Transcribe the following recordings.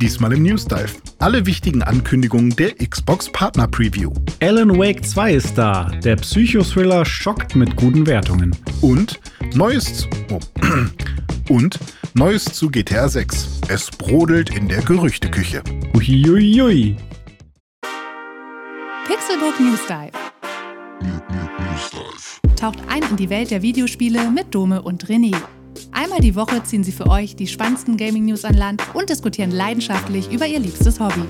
Diesmal im News Dive. Alle wichtigen Ankündigungen der Xbox Partner Preview. Alan Wake 2 ist da. Der Psychothriller schockt mit guten Wertungen. Und Neues. Oh. Und Neues zu GTA 6. Es brodelt in der Gerüchteküche. Uiuiui. Pixelbook News Dive. Taucht ein in die Welt der Videospiele mit Dome und René. Einmal die Woche ziehen sie für euch die spannendsten Gaming-News an Land und diskutieren leidenschaftlich über ihr liebstes Hobby.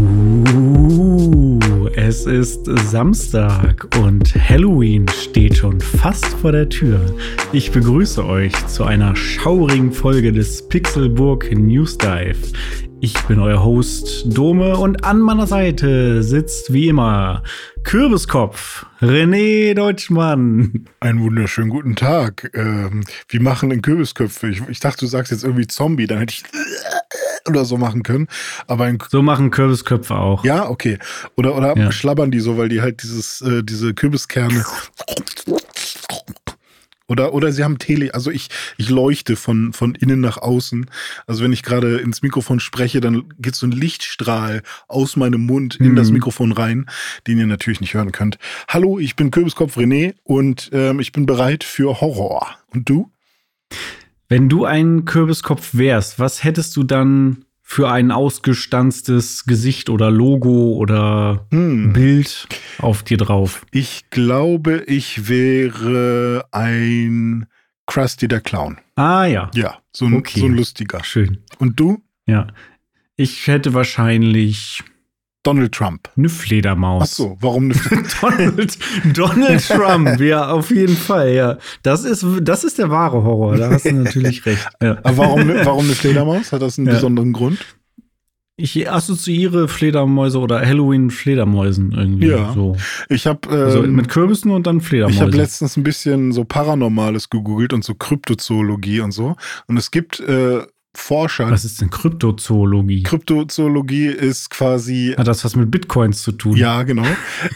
Uh, es ist Samstag und Halloween steht schon fast vor der Tür. Ich begrüße euch zu einer schaurigen Folge des Pixelburg News Dive. Ich bin euer Host Dome und an meiner Seite sitzt wie immer Kürbiskopf René Deutschmann. Einen wunderschönen guten Tag. Ähm, wie machen denn Kürbisköpfe? Ich, ich dachte, du sagst jetzt irgendwie Zombie, dann hätte ich oder so machen können. Aber So machen Kürbisköpfe auch. ja, okay. Oder, oder Ja. schlabbern die so, weil die halt dieses, äh, diese Kürbiskerne. Oder, oder sie haben Tele, also ich, ich leuchte von, von innen nach außen. Also wenn ich gerade ins Mikrofon spreche, dann geht so ein Lichtstrahl aus meinem Mund in Mhm. das Mikrofon rein, den ihr natürlich nicht hören könnt. Hallo, ich bin Kürbiskopf René und ähm, ich bin bereit für Horror. Und du? Wenn du ein Kürbiskopf wärst, was hättest du dann für ein ausgestanztes Gesicht oder Logo oder Hm. Bild auf dir drauf? Ich glaube, ich wäre ein Krusty der Clown. Ah ja, Ja, so ein, Okay. so ein lustiger. schön. Und du? Ja. Ich hätte wahrscheinlich Donald Trump. eine Fledermaus. Ach so, warum eine Donald, Donald Trump, ja, auf jeden Fall, ja. Das ist, das ist der wahre Horror, da hast du natürlich recht. Ja. Aber warum, warum eine Fledermaus? Hat das einen Ja. besonderen Grund? Ich assoziiere Fledermäuse oder Halloween-Fledermäusen irgendwie. Ja. So. Ich habe Also ähm, mit Kürbissen und dann ich Fledermäuse. habe letztens ein bisschen so Paranormales gegoogelt und so Kryptozoologie und so. Und es gibt äh, Forscher. Was ist denn Kryptozoologie? Kryptozoologie ist quasi Hat das was mit Bitcoins zu tun? Ja, genau.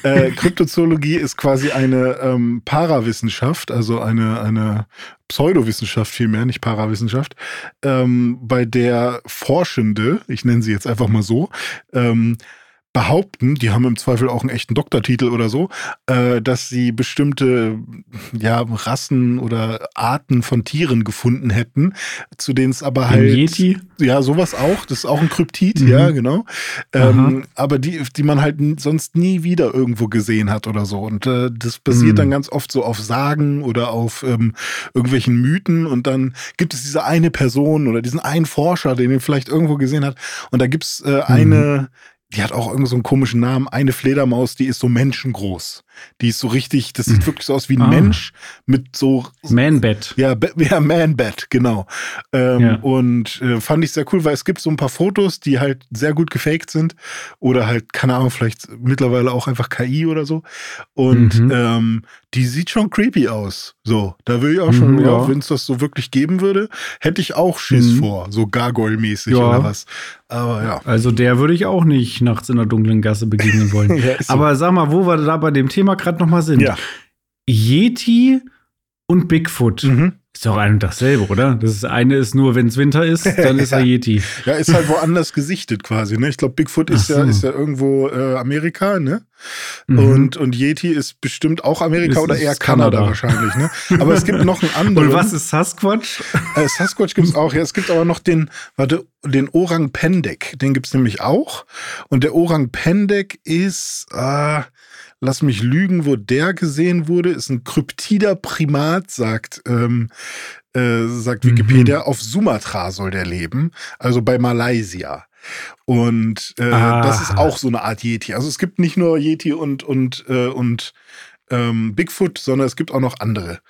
äh, Kryptozoologie ist quasi eine ähm, Parawissenschaft, also eine, eine Pseudowissenschaft vielmehr, nicht Parawissenschaft, ähm, bei der Forschende, ich nenne sie jetzt einfach mal so, ähm, behaupten, die haben im Zweifel auch einen echten Doktortitel oder so, äh, dass sie bestimmte ja, Rassen oder Arten von Tieren gefunden hätten, zu denen es aber halt Yeti? ja, sowas auch. Das ist auch ein Kryptid, Mhm. ja, genau. Ähm, aber die, die man halt sonst nie wieder irgendwo gesehen hat oder so. Und äh, das basiert Mhm. dann ganz oft so auf Sagen oder auf ähm, irgendwelchen Mythen. Und dann gibt es diese eine Person oder diesen einen Forscher, den ihr vielleicht irgendwo gesehen hat. Und da gibt's äh, eine, die hat auch irgend so einen komischen Namen, eine Fledermaus, die ist so menschengroß. Die ist so richtig, das sieht wirklich so aus wie ein Ah. Mensch mit so Man-Bat. ja, ja Man-Bat, genau. Ähm, Ja. Und äh, fand ich sehr cool, weil es gibt so ein paar Fotos, die halt sehr gut gefaked sind. Oder halt, keine Ahnung, vielleicht mittlerweile auch einfach KI oder so. Und Mhm. ähm, die sieht schon creepy aus. So, da will ich auch schon, Mhm, ja. wenn es das so wirklich geben würde, hätte ich auch Schiss Mhm. vor, so Gargoyle-mäßig Ja. oder was. Aber ja. Also der würde ich auch nicht nachts in der dunklen Gasse begegnen wollen. Ja, so. Aber sag mal, wo wir da bei dem Thema gerade noch mal sind. Ja. Yeti und Bigfoot. Mhm. Ist doch ein und dasselbe, oder? Das eine ist nur, wenn es Winter ist, dann ist er Yeti. Ja, ist halt woanders gesichtet quasi, ne? Ich glaube, Bigfoot ist Ach ja, so. ist ja irgendwo äh, Amerika, ne? Mhm. Und, und Yeti ist bestimmt auch Amerika Ist- oder eher Kanada, Kanada. wahrscheinlich, ne? Aber es gibt noch einen anderen. Und was ist Sasquatch? Äh, Sasquatch gibt's auch. Ja, es gibt aber noch den, warte, den Orang Pendek. Den gibt's nämlich auch. Und der Orang Pendek ist, äh, lass mich lügen, wo der gesehen wurde, ist ein kryptider Primat, sagt, ähm, äh, sagt Mhm. Wikipedia. Auf Sumatra soll der leben, also bei Malaysia. Und äh, Ah. das ist auch so eine Art Yeti. Also es gibt nicht nur Yeti und, und, äh, und ähm, Bigfoot, sondern es gibt auch noch andere,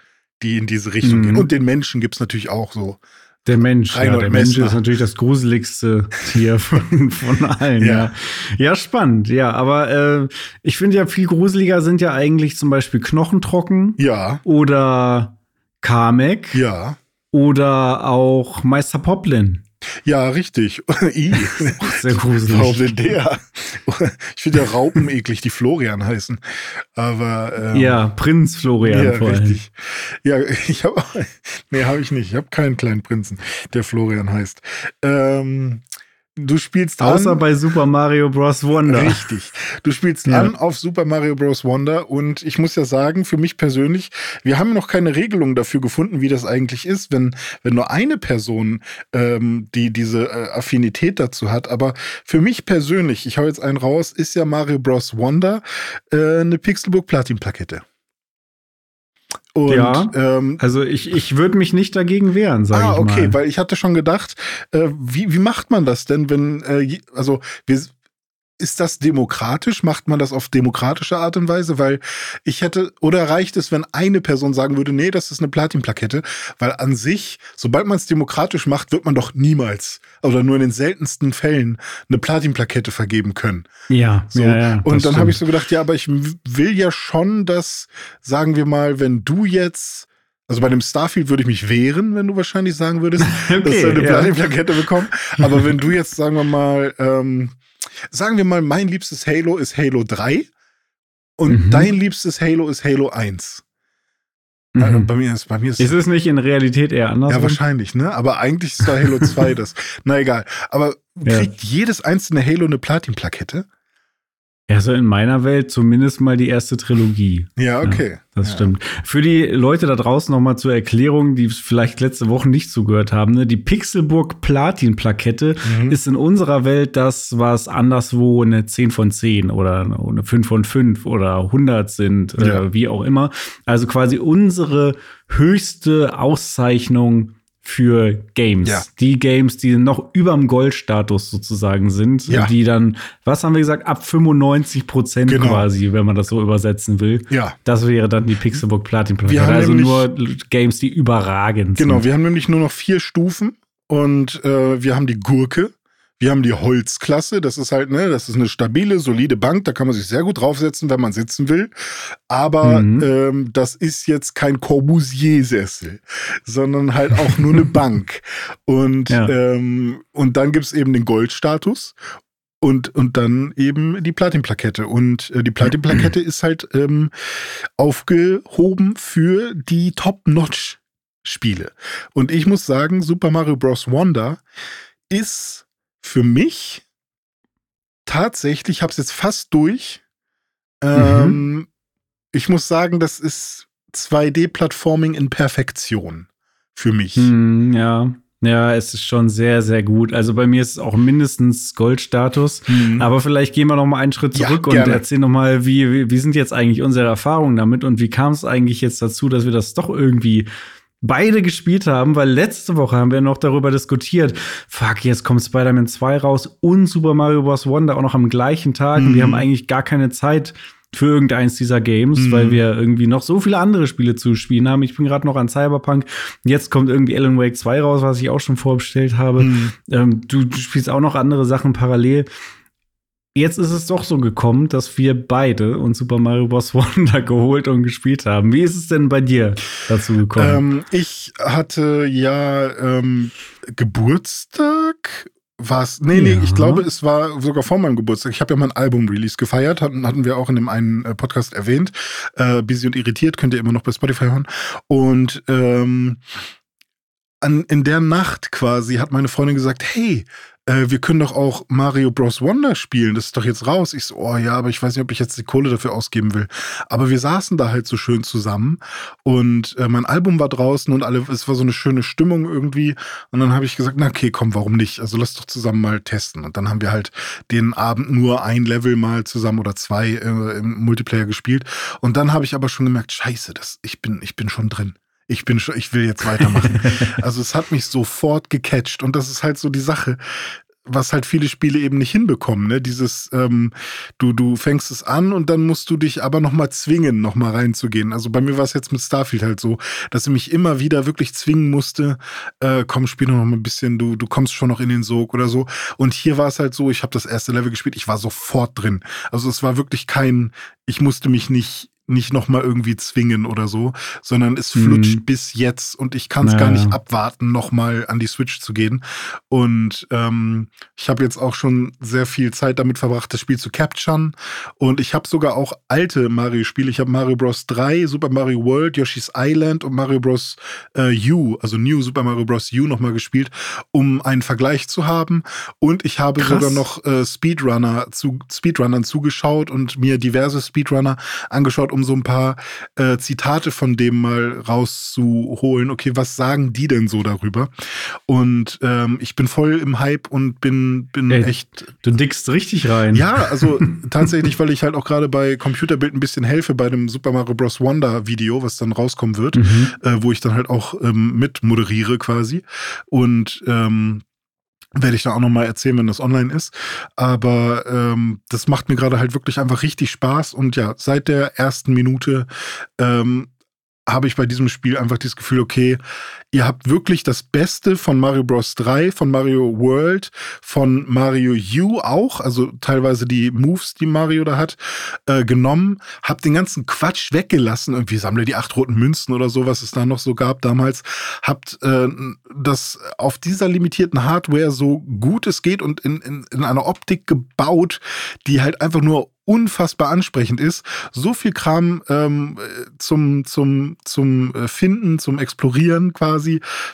die in diese Richtung Mhm. gehen. Und den Menschen gibt's natürlich auch so. Der Mensch, ja, der Mensch ist natürlich das gruseligste Tier von, von allen. Ja. Ja. ja, spannend. Ja, aber äh, ich finde ja viel gruseliger sind ja eigentlich zum Beispiel Knochentrocken Ja, oder Kamek ja. oder auch Meister Poplin. Ja, richtig. I. Sehr gruselig. Warum der? Ich finde ja Raupen eklig, die Florian heißen. Aber ähm, ja, Prinz Florian ja, richtig. Ja, ich habe nee, habe ich nicht. Ich habe keinen kleinen Prinzen, der Florian heißt. Ähm, du spielst Außer an, bei Super Mario Bros. Wonder. Richtig. Du spielst Ja. an auf Super Mario Bros. Wonder und ich muss ja sagen, für mich persönlich, wir haben noch keine Regelung dafür gefunden, wie das eigentlich ist, wenn, wenn nur eine Person ähm, die diese äh, Affinität dazu hat. Aber für mich persönlich, ich hau jetzt einen raus, ist ja Mario Bros. Wonder äh, eine Pixelbook Platin-Plakette. Und Ja. ähm, Also ich, ich würde mich nicht dagegen wehren, sage ah, ich okay, mal. weil ich hatte schon gedacht, äh, wie, wie macht man das denn, wenn, äh, also wir, ist das demokratisch? Macht man das auf demokratische Art und Weise? Weil ich hätte, oder reicht es, wenn eine Person sagen würde, nee, das ist eine Platin-Plakette? Weil an sich, sobald man es demokratisch macht, wird man doch niemals oder nur in den seltensten Fällen eine Platin-Plakette vergeben können. ja, So. ja, ja, und dann habe ich so gedacht, ja, aber ich will ja schon, dass, sagen wir mal, wenn du jetzt, also bei dem Starfield würde ich mich wehren, wenn du wahrscheinlich sagen würdest, dass Okay, du eine ja. Platin-Plakette bekommst. Aber wenn du jetzt, sagen wir mal, ähm, sagen wir mal, mein liebstes Halo ist Halo 3 und Mhm. dein liebstes Halo ist Halo 1. Mhm. Also bei mir ist, bei mir ist, Ist es nicht in Realität eher andersrum? ja, wahrscheinlich, ne? Aber eigentlich ist da Halo 2 das. Na egal. Aber Ja. kriegt jedes einzelne Halo eine Platin-Plakette? Ja, so in meiner Welt zumindest mal die erste Trilogie. Ja, okay. Das ja. stimmt. Für die Leute da draußen nochmal zur Erklärung, die vielleicht letzte Woche nicht zugehört haben, ne? die Pixelburg Platin-Plakette Mhm. ist in unserer Welt das, was anderswo eine 10 von 10 oder eine 5 von 5 oder 100 sind, Ja. äh, wie auch immer. Also quasi unsere höchste Auszeichnung für Games. Ja. Die Games, die noch über dem Goldstatus sozusagen sind, Ja. die dann, was haben wir gesagt, ab 95 Prozent Genau. quasi, wenn man das so übersetzen will. Ja. Das wäre dann die Pixelbook Platin haben Also nämlich- nur Games, die überragend Genau, sind. wir haben nämlich nur noch vier Stufen und äh, wir haben die Gurke, wir haben die Holzklasse, das ist halt, ne, das ist eine stabile, solide Bank, da kann man sich sehr gut draufsetzen, wenn man sitzen will. Aber Mhm. ähm, das ist jetzt kein Corbusier-Sessel, sondern halt auch nur eine Bank. Und, Ja. ähm, und dann gibt's eben den Goldstatus. Und, und dann eben die Platin-Plakette. Und äh, die Platin-Plakette ist halt ähm, aufgehoben für die Top-Notch-Spiele. Und ich muss sagen, Super Mario Bros. Wonder ist für mich tatsächlich, ich habe es jetzt fast durch. Ähm, Ich muss sagen, das ist 2D-Plattforming in Perfektion für mich. Hm, ja. Ja, es ist schon sehr, sehr gut. Also bei mir ist es auch mindestens Goldstatus. Mhm. Aber vielleicht gehen wir noch mal einen Schritt Ja, zurück und gerne. erzählen noch mal, wie, wie, wie sind jetzt eigentlich unsere Erfahrungen damit und wie kam es eigentlich jetzt dazu, dass wir das doch irgendwie beide gespielt haben, weil letzte Woche haben wir noch darüber diskutiert, fuck, jetzt kommt Spider-Man 2 raus und Super Mario Bros. Wonder auch noch am gleichen Tag und wir Mhm. haben eigentlich gar keine Zeit für irgendeins dieser Games, Mhm. weil wir irgendwie noch so viele andere Spiele zu spielen haben. Ich bin gerade noch an Cyberpunk. Jetzt kommt irgendwie Alan Wake 2 raus, was ich auch schon vorbestellt habe. Mhm. Ähm, du, du spielst auch noch andere Sachen parallel. Jetzt ist es doch so gekommen, dass wir beide uns Super Mario Bros. Wonder geholt und gespielt haben. Wie ist es denn bei dir dazu gekommen? Ähm, ich hatte ja ähm, Geburtstag. Was? Nee, nee, Ja. ich glaube, es war sogar vor meinem Geburtstag. Ich habe ja mein Album-Release gefeiert, hatten, hatten wir auch in dem einen äh, Podcast erwähnt. Äh, Busy und Irritiert könnt ihr immer noch bei Spotify hören. Und ähm, an, in der Nacht quasi hat meine Freundin gesagt, hey, äh, wir können doch auch Mario Bros. Wonder spielen, das ist doch jetzt raus. Ich so, oh ja, aber ich weiß nicht, ob ich jetzt die Kohle dafür ausgeben will. Aber wir saßen da halt so schön zusammen und äh, mein Album war draußen und alle, es war so eine schöne Stimmung irgendwie. Und dann habe ich gesagt, na okay, komm, warum nicht? Also lass doch zusammen mal testen. Und dann haben wir halt den Abend nur ein Level mal zusammen oder zwei äh, im Multiplayer gespielt. Und dann habe ich aber schon gemerkt, scheiße, das, ich bin, ich bin schon drin. Ich bin schon, ich will jetzt weitermachen. also es hat mich sofort gecatcht und das ist halt so die Sache, was halt viele Spiele eben nicht hinbekommen. Ne? Dieses, ähm, du du fängst es an und dann musst du dich aber noch mal zwingen, noch mal reinzugehen. Also bei mir war es jetzt mit Starfield halt so, dass ich mich immer wieder wirklich zwingen musste. Äh, komm, spiel noch mal ein bisschen. Du du kommst schon noch in den Sog oder so. Und hier war es halt so, ich habe das erste Level gespielt, ich war sofort drin. Also es war wirklich kein, ich musste mich nicht nicht noch mal irgendwie zwingen oder so, sondern es flutscht mhm. bis jetzt und ich kann es naja. gar nicht abwarten, noch mal an die Switch zu gehen. Und ähm, ich habe jetzt auch schon sehr viel Zeit damit verbracht, das Spiel zu capturen. Und ich habe sogar auch alte Mario-Spiele. Ich habe Mario Bros. 3, Super Mario World, Yoshi's Island und Mario Bros. Äh, U, also New Super Mario Bros. U noch mal gespielt, um einen Vergleich zu haben. Und ich habe Krass. sogar noch äh, Speedrunner zu Speedrunnern zugeschaut und mir diverse Speedrunner angeschaut, um so ein paar äh, Zitate von dem mal rauszuholen. Okay, was sagen die denn so darüber? Und ähm, ich bin voll im Hype und bin, bin Ey, echt. Du dickst richtig rein. Ja, also tatsächlich, weil ich halt auch gerade bei Computerbild ein bisschen helfe bei dem Super Mario Bros. Wonder Video, was dann rauskommen wird, mhm. äh, wo ich dann halt auch ähm, mit moderiere quasi. Und ähm, werde ich da auch nochmal erzählen, wenn das online ist. Aber ähm, das macht mir gerade halt wirklich einfach richtig Spaß. Und ja, seit der ersten Minute ähm, habe ich bei diesem Spiel einfach das Gefühl, okay, ihr habt wirklich das Beste von Mario Bros. 3, von Mario World, von Mario U auch, also teilweise die Moves, die Mario da hat, äh, genommen, habt den ganzen Quatsch weggelassen, irgendwie sammle die acht roten Münzen oder so, was es da noch so gab damals, habt äh, das auf dieser limitierten Hardware so gut es geht und in, in, in einer Optik gebaut, die halt einfach nur unfassbar ansprechend ist. So viel Kram ähm, zum, zum, zum äh, Finden, zum Explorieren quasi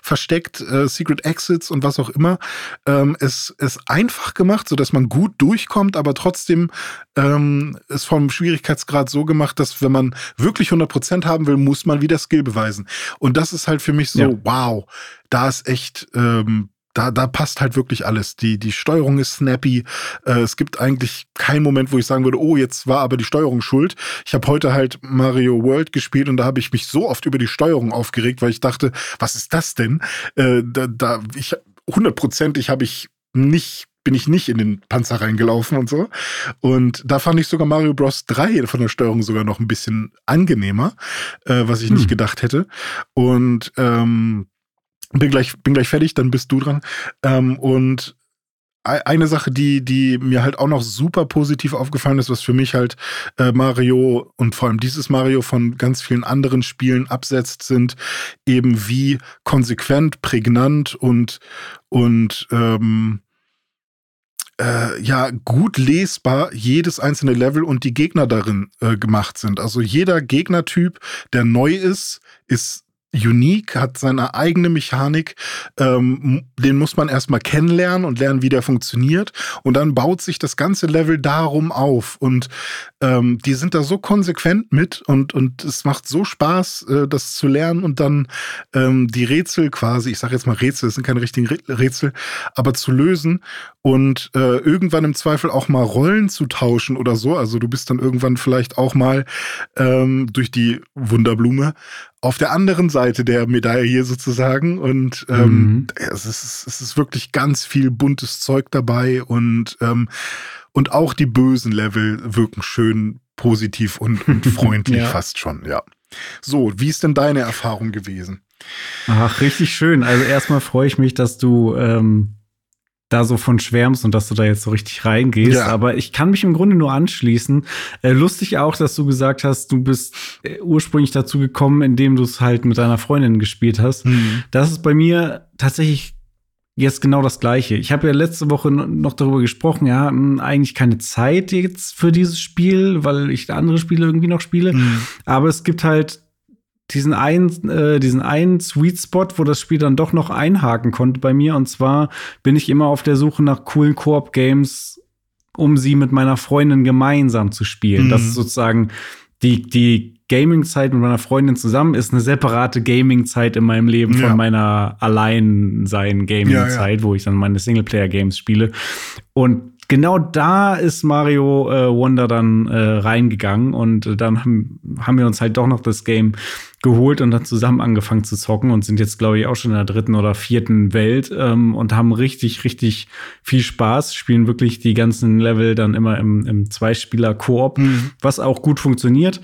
versteckt, äh, Secret Exits und was auch immer. Ähm, es ist einfach gemacht, so dass man gut durchkommt, aber trotzdem ähm, ist vom Schwierigkeitsgrad so gemacht, dass wenn man wirklich 100% haben will, muss man wieder Skill beweisen. Und das ist halt für mich so, ja. wow, da ist echt ähm, da, da passt halt wirklich alles. Die, die Steuerung ist snappy. Äh, es gibt eigentlich keinen Moment, wo ich sagen würde, oh, jetzt war aber die Steuerung schuld. Ich habe heute halt Mario World gespielt und da habe ich mich so oft über die Steuerung aufgeregt, weil ich dachte, was ist das denn? Äh, da, da, ich hundertprozentig habe ich nicht bin ich nicht in den Panzer reingelaufen und so. Und da fand ich sogar Mario Bros. 3 von der Steuerung sogar noch ein bisschen angenehmer, äh, was ich hm. nicht gedacht hätte. Und ähm, bin gleich, bin gleich fertig, dann bist du dran. Ähm, und eine Sache, die, die mir halt auch noch super positiv aufgefallen ist, was für mich halt äh, Mario und vor allem dieses Mario von ganz vielen anderen Spielen absetzt, sind eben wie konsequent, prägnant und, und ähm, äh, ja gut lesbar jedes einzelne Level und die Gegner darin äh, gemacht sind. Also jeder Gegnertyp, der neu ist, ist unique, hat seine eigene Mechanik. Ähm, den muss man erstmal kennenlernen und lernen, wie der funktioniert. Und dann baut sich das ganze Level darum auf. Und ähm, die sind da so konsequent mit und, und es macht so Spaß, äh, das zu lernen und dann ähm, die Rätsel quasi, ich sage jetzt mal Rätsel, das sind keine richtigen Rätsel, aber zu lösen und äh, irgendwann im Zweifel auch mal Rollen zu tauschen oder so. Also du bist dann irgendwann vielleicht auch mal ähm, durch die Wunderblume auf der anderen Seite der Medaille hier sozusagen. Und ähm, mhm. es, ist, es ist wirklich ganz viel buntes Zeug dabei und, ähm, und auch die bösen Level wirken schön positiv und, und freundlich ja. fast schon, ja. So, wie ist denn deine Erfahrung gewesen? Ach, richtig schön. Also erstmal freue ich mich, dass du ähm, da so von schwärmst und dass du da jetzt so richtig reingehst. Ja. Aber ich kann mich im Grunde nur anschließen. Äh, lustig auch, dass du gesagt hast, du bist äh, ursprünglich dazu gekommen, indem du es halt mit deiner Freundin gespielt hast. Mhm. Das ist bei mir tatsächlich jetzt genau das Gleiche. Ich habe ja letzte Woche noch darüber gesprochen, ja, hm, eigentlich keine Zeit jetzt für dieses Spiel, weil ich andere Spiele irgendwie noch spiele. Mhm. Aber es gibt halt diesen einen, äh, diesen einen Sweet Spot, wo das Spiel dann doch noch einhaken konnte bei mir. Und zwar bin ich immer auf der Suche nach coolen Koop-Games, um sie mit meiner Freundin gemeinsam zu spielen. Mhm. Das ist sozusagen die, die Gaming-Zeit mit meiner Freundin zusammen ist eine separate Gaming-Zeit in meinem Leben ja. von meiner Alleinsein-Gaming-Zeit, ja, ja. wo ich dann meine Singleplayer-Games spiele. Und genau da ist Mario äh, Wonder dann äh, reingegangen und äh, dann haben, haben wir uns halt doch noch das Game geholt und dann zusammen angefangen zu zocken und sind jetzt, glaube ich, auch schon in der dritten oder vierten Welt ähm, und haben richtig, richtig viel Spaß, spielen wirklich die ganzen Level dann immer im, im Zweispieler-Koop, mhm. was auch gut funktioniert.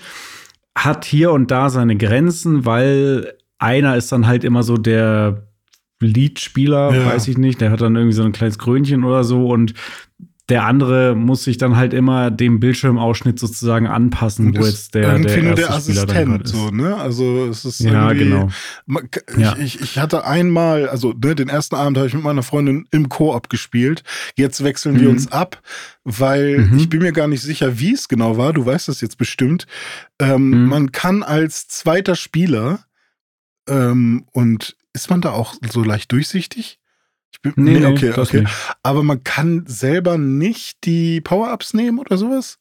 Hat hier und da seine Grenzen, weil einer ist dann halt immer so der Lead-Spieler, ja. weiß ich nicht, der hat dann irgendwie so ein kleines Krönchen oder so und der andere muss sich dann halt immer dem Bildschirmausschnitt sozusagen anpassen, wo jetzt der, irgendwie der der Spieler dann Assistent, ist. so, ne? Also es ist Ja, genau. Ich, Ja. ich, ich hatte einmal, also ne, den ersten Abend habe ich mit meiner Freundin im Koop gespielt. Jetzt wechseln wir Mhm. uns ab, weil Mhm. ich bin mir gar nicht sicher, wie es genau war. Du weißt das jetzt bestimmt. Ähm, Mhm. Man kann als zweiter Spieler ähm, und ist man da auch so leicht durchsichtig? Ich bin, Nee, nee, okay, das okay. nicht. Aber man kann selber nicht die Power-Ups nehmen oder sowas?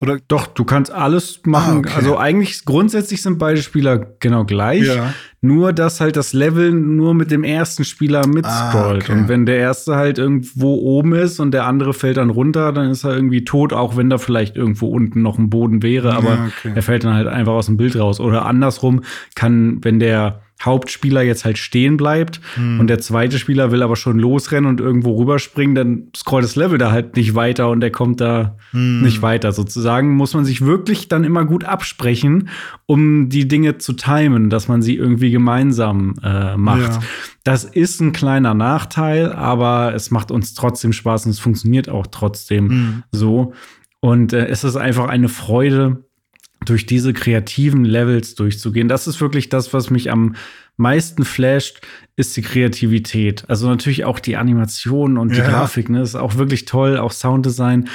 Oder Doch, du kannst alles machen. Ah, okay. Also eigentlich grundsätzlich sind beide Spieler genau gleich. ja. Nur, dass halt das Level nur mit dem ersten Spieler mitscrollt. Ah, okay. Und wenn der erste halt irgendwo oben ist und der andere fällt dann runter, dann ist er irgendwie tot, auch wenn da vielleicht irgendwo unten noch ein Boden wäre, aber Ja, okay. er fällt dann halt einfach aus dem Bild raus. Oder andersrum kann, wenn der Hauptspieler jetzt halt stehen bleibt Hm. und der zweite Spieler will aber schon losrennen und irgendwo rüberspringen, dann scrollt das Level da halt nicht weiter und der kommt da Hm. nicht weiter. Sozusagen muss man sich wirklich dann immer gut absprechen, um die Dinge zu timen, dass man sie irgendwie gemeinsam äh, macht. Ja. Das ist ein kleiner Nachteil, aber es macht uns trotzdem Spaß und es funktioniert auch trotzdem Hm. so. Und äh, es ist einfach eine Freude, durch diese kreativen Levels durchzugehen. Das ist wirklich das, was mich am meisten flasht, ist die Kreativität. Also natürlich auch die Animation und die Ja. Grafik, ne? Ist auch wirklich toll, auch Sounddesign.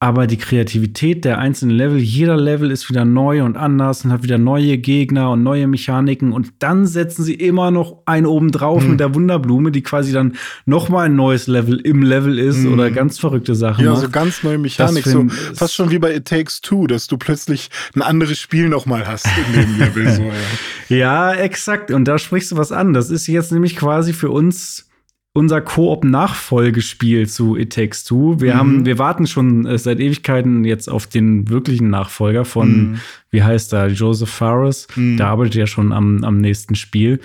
Aber die Kreativität der einzelnen Level, jeder Level ist wieder neu und anders und hat wieder neue Gegner und neue Mechaniken. Und dann setzen sie immer noch einen oben drauf Hm. mit der Wunderblume, die quasi dann noch mal ein neues Level im Level ist Hm. oder ganz verrückte Sachen Ja, macht. so ganz neue Mechanik, so fast schon wie bei It Takes Two, dass du plötzlich ein anderes Spiel nochmal hast in dem Level. So, ja. Ja, exakt. Und da sprichst du was an. Das ist jetzt nämlich quasi für uns unser Koop-Nachfolgespiel zu It Takes Two. Wir Mhm. haben, wir warten schon äh, seit Ewigkeiten jetzt auf den wirklichen Nachfolger von, Mhm. wie heißt er, Joseph Fares. Mhm. Der arbeitet ja schon am, am nächsten Spiel,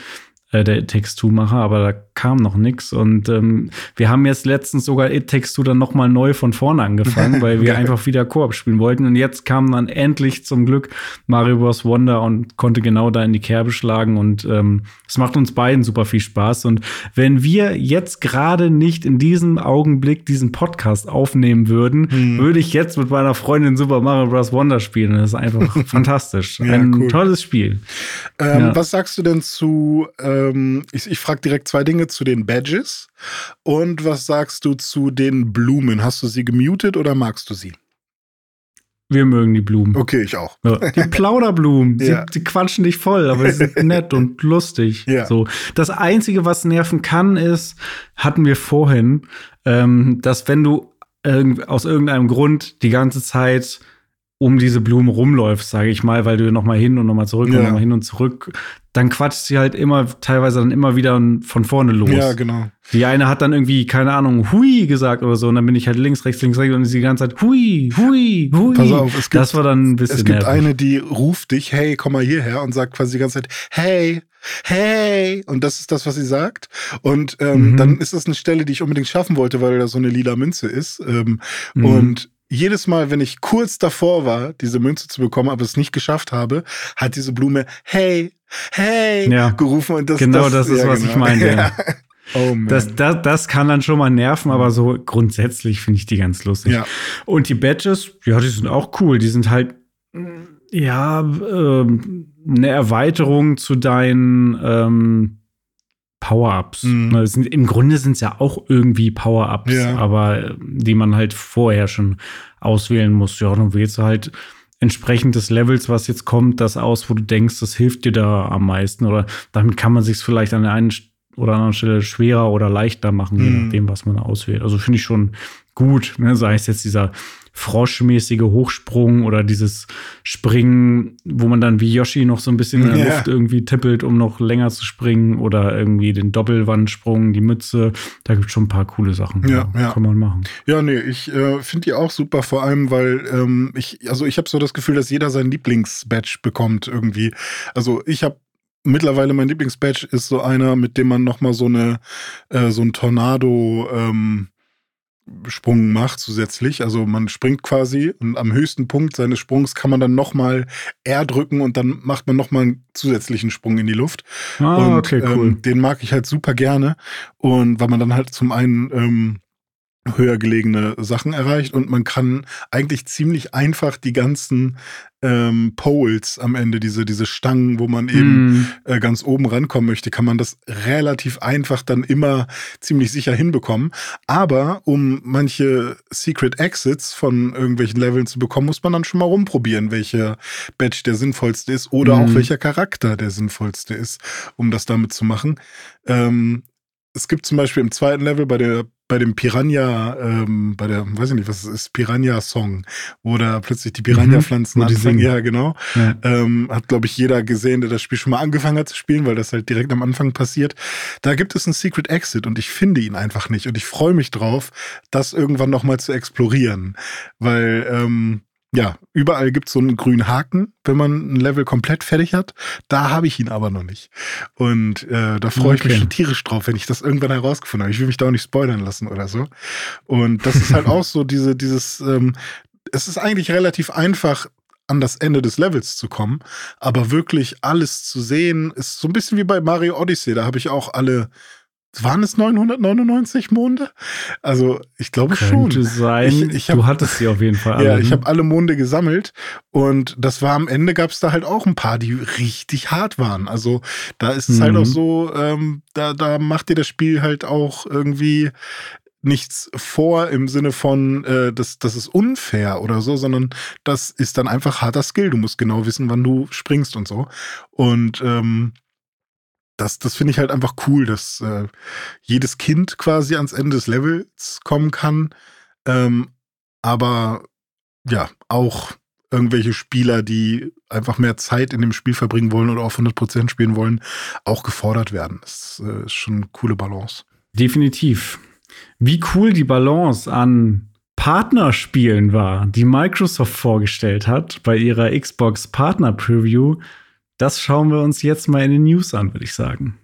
äh, der It Takes Two-Macher, aber da kam noch nichts. Und ähm, wir haben jetzt letztens sogar It Takes Two dann noch mal neu von vorne angefangen, weil wir einfach wieder Koop spielen wollten. Und jetzt kam dann endlich zum Glück Mario Bros. Wonder und konnte genau da in die Kerbe schlagen. Und ähm, es macht uns beiden super viel Spaß. Und wenn wir jetzt gerade nicht in diesem Augenblick diesen Podcast aufnehmen würden, Hm. würde ich jetzt mit meiner Freundin Super Mario Bros. Wonder spielen. Das ist einfach fantastisch. Ja, Ein cool. tolles Spiel. Ähm, Ja. Was sagst du denn zu, ähm, ich, ich frage direkt zwei Dinge, zu den Badges und was sagst du zu den Blumen? Hast du sie gemutet oder magst du sie? Wir mögen die Blumen. Okay, ich auch. Ja, die Plauderblumen, sie, Ja. die quatschen dich voll, aber sie sind nett und lustig. Ja. So. Das Einzige, was nerven kann, ist, hatten wir vorhin, ähm, dass wenn du irgend, aus irgendeinem Grund die ganze Zeit um diese Blumen rumläufst, sage ich mal, weil du noch mal hin und noch mal zurück Ja. und noch mal hin und zurück, dann quatscht sie halt immer, teilweise dann immer wieder von vorne los. Ja, genau. Die eine hat dann irgendwie, keine Ahnung, hui gesagt oder so. Und dann bin ich halt links, rechts, links, rechts und sie die ganze Zeit hui, hui, hui. Pass auf, es gibt- das war dann ein bisschen Es gibt nervig. eine, die ruft dich, hey, komm mal hierher und sagt quasi die ganze Zeit, hey, hey. Und das ist das, was sie sagt. Und ähm, Mhm. dann ist das eine Stelle, die ich unbedingt schaffen wollte, weil da so eine lila Münze ist. Ähm, Mhm. Und jedes Mal, wenn ich kurz davor war, diese Münze zu bekommen, aber es nicht geschafft habe, hat diese Blume, hey, hey, Ja. gerufen. Und das, Genau das ist, was ich meine, ja. Oh. Das, das, das kann dann schon mal nerven, aber so grundsätzlich finde ich die ganz lustig. ja. Und die Badges, ja, die sind auch cool. Die sind halt, ja, ähm, eine Erweiterung zu deinen ähm, Power-Ups. Mhm. Ne, sind, Im Grunde sind es ja auch irgendwie Power-Ups, Ja. aber äh, die man halt vorher schon auswählen muss. Ja, dann wählst du halt entsprechend des Levels, was jetzt kommt, das aus, wo du denkst, das hilft dir da am meisten. Oder damit kann man sich vielleicht an der einen oder anderen Stelle schwerer oder leichter machen, je Mhm. nachdem, was man auswählt. Also finde ich schon gut, ne? sei es jetzt dieser froschmäßige Hochsprung oder dieses Springen, wo man dann wie Yoshi noch so ein bisschen in der Ja. Luft irgendwie tippelt, um noch länger zu springen oder irgendwie den Doppelwandsprung, die Mütze. Da gibt es schon ein paar coole Sachen. Ja, ja. Kann man machen. Ja, nee, ich äh, finde die auch super, vor allem, weil ähm, ich, also ich habe so das Gefühl, dass jeder sein Lieblingsbadge bekommt irgendwie. Also ich habe mittlerweile mein Lieblingsbadge ist so einer, mit dem man nochmal so eine, äh, so ein Tornado, ähm, Sprung macht zusätzlich. Also man springt quasi und am höchsten Punkt seines Sprungs kann man dann nochmal R drücken und dann macht man nochmal einen zusätzlichen Sprung in die Luft. Ah, und okay, cool. ähm, den mag ich halt super gerne. Und weil man dann halt zum einen ähm, höher gelegene Sachen erreicht und man kann eigentlich ziemlich einfach die ganzen ähm, Poles am Ende, diese, diese Stangen, wo man eben mm. äh, ganz oben rankommen möchte, kann man das relativ einfach dann immer ziemlich sicher hinbekommen. Aber um manche Secret Exits von irgendwelchen Leveln zu bekommen, muss man dann schon mal rumprobieren, welcher Badge der sinnvollste ist oder mm. auch welcher Charakter der sinnvollste ist, um das damit zu machen. Ähm, es gibt zum Beispiel im zweiten Level bei der bei dem Piranha, ähm, bei der, weiß ich nicht, was es ist, Piranha-Song, wo da plötzlich die Piranha-Pflanzen mhm, anfangen. Ja, genau. Ja. Ähm, hat, glaube ich, jeder gesehen, der das Spiel schon mal angefangen hat zu spielen, weil das halt direkt am Anfang passiert. Da gibt es einen Secret Exit und ich finde ihn einfach nicht. Und ich freue mich drauf, das irgendwann nochmal zu explorieren. Weil, ähm, ja, überall gibt es so einen grünen Haken, wenn man ein Level komplett fertig hat. Da habe ich ihn aber noch nicht. Und äh, da freue ich mich schon tierisch drauf, wenn ich das irgendwann herausgefunden habe. Ich will mich da auch nicht spoilern lassen oder so. Und das ist halt auch so diese, dieses, ähm, es ist eigentlich relativ einfach, an das Ende des Levels zu kommen, aber wirklich alles zu sehen, ist so ein bisschen wie bei Mario Odyssey. Da habe ich auch alle waren es 999 Monde? Also ich glaube schon. Könnte sein. Ich, ich hab, du hattest sie auf jeden Fall alle. Ja, ich ne? habe alle Monde gesammelt und das war am Ende gab es da halt auch ein paar, die richtig hart waren. Also da ist es mhm. halt auch mhm. so, ähm, da, da macht dir das Spiel halt auch irgendwie nichts vor im Sinne von, äh, das, das ist unfair oder so, sondern das ist dann einfach harter Skill. Du musst genau wissen, wann du springst und so. Und ähm, das, das finde ich halt einfach cool, dass äh, jedes Kind quasi ans Ende des Levels kommen kann. Ähm, aber ja, auch irgendwelche Spieler, die einfach mehr Zeit in dem Spiel verbringen wollen oder auf 100% spielen wollen, auch gefordert werden. Das äh, ist schon eine coole Balance. Definitiv. Wie cool die Balance an Partnerspielen war, die Microsoft vorgestellt hat bei ihrer Xbox Partner Preview, das schauen wir uns jetzt mal in den News an, würde ich sagen.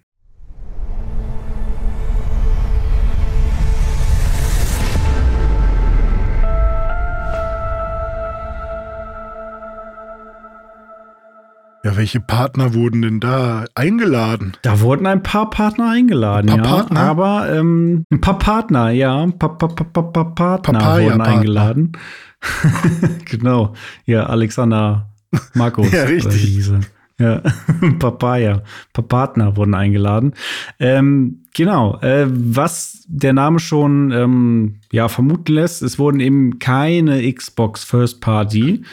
Ja, welche Partner wurden denn da eingeladen? Da wurden ein paar Partner eingeladen, ein paar ja. Partner? Aber ähm, ein paar Partner, ja, ein paar, paar, paar, paar Partner Papaya wurden Partner. eingeladen. genau. Ja, Alexander Markus. ja, richtig. Ja, Papaya, Papatner wurden eingeladen. Ähm, genau, äh, was der Name schon ähm, ja, vermuten lässt, es wurden eben keine Xbox First Party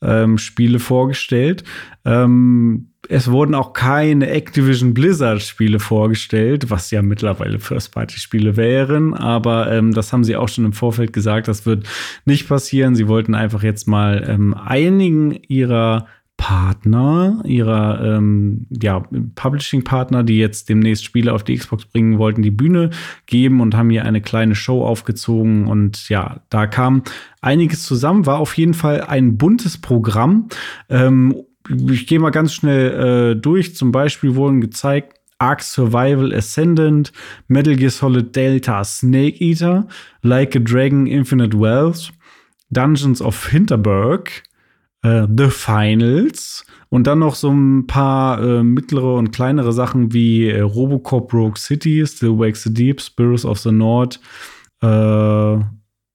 ähm, Spiele vorgestellt. Ähm, es wurden auch keine Activision Blizzard Spiele vorgestellt, was ja mittlerweile First Party Spiele wären, aber ähm, das haben sie auch schon im Vorfeld gesagt, das wird nicht passieren. Sie wollten einfach jetzt mal ähm, einigen ihrer Partner, ihrer ähm, ja, Publishing-Partner, die jetzt demnächst Spiele auf die Xbox bringen wollten, die Bühne geben und haben hier eine kleine Show aufgezogen. Und ja, da kam einiges zusammen, war auf jeden Fall ein buntes Programm. Ähm, ich gehe mal ganz schnell äh, durch. Zum Beispiel wurden gezeigt, Ark Survival Ascendant, Metal Gear Solid Delta Snake Eater, Like a Dragon Infinite Wealth, Dungeons of Hinterberg, äh, The Finals und dann noch so ein paar äh, mittlere und kleinere Sachen wie äh, Robocop Rogue City, Still Wakes the Deep, Spirits of the North äh,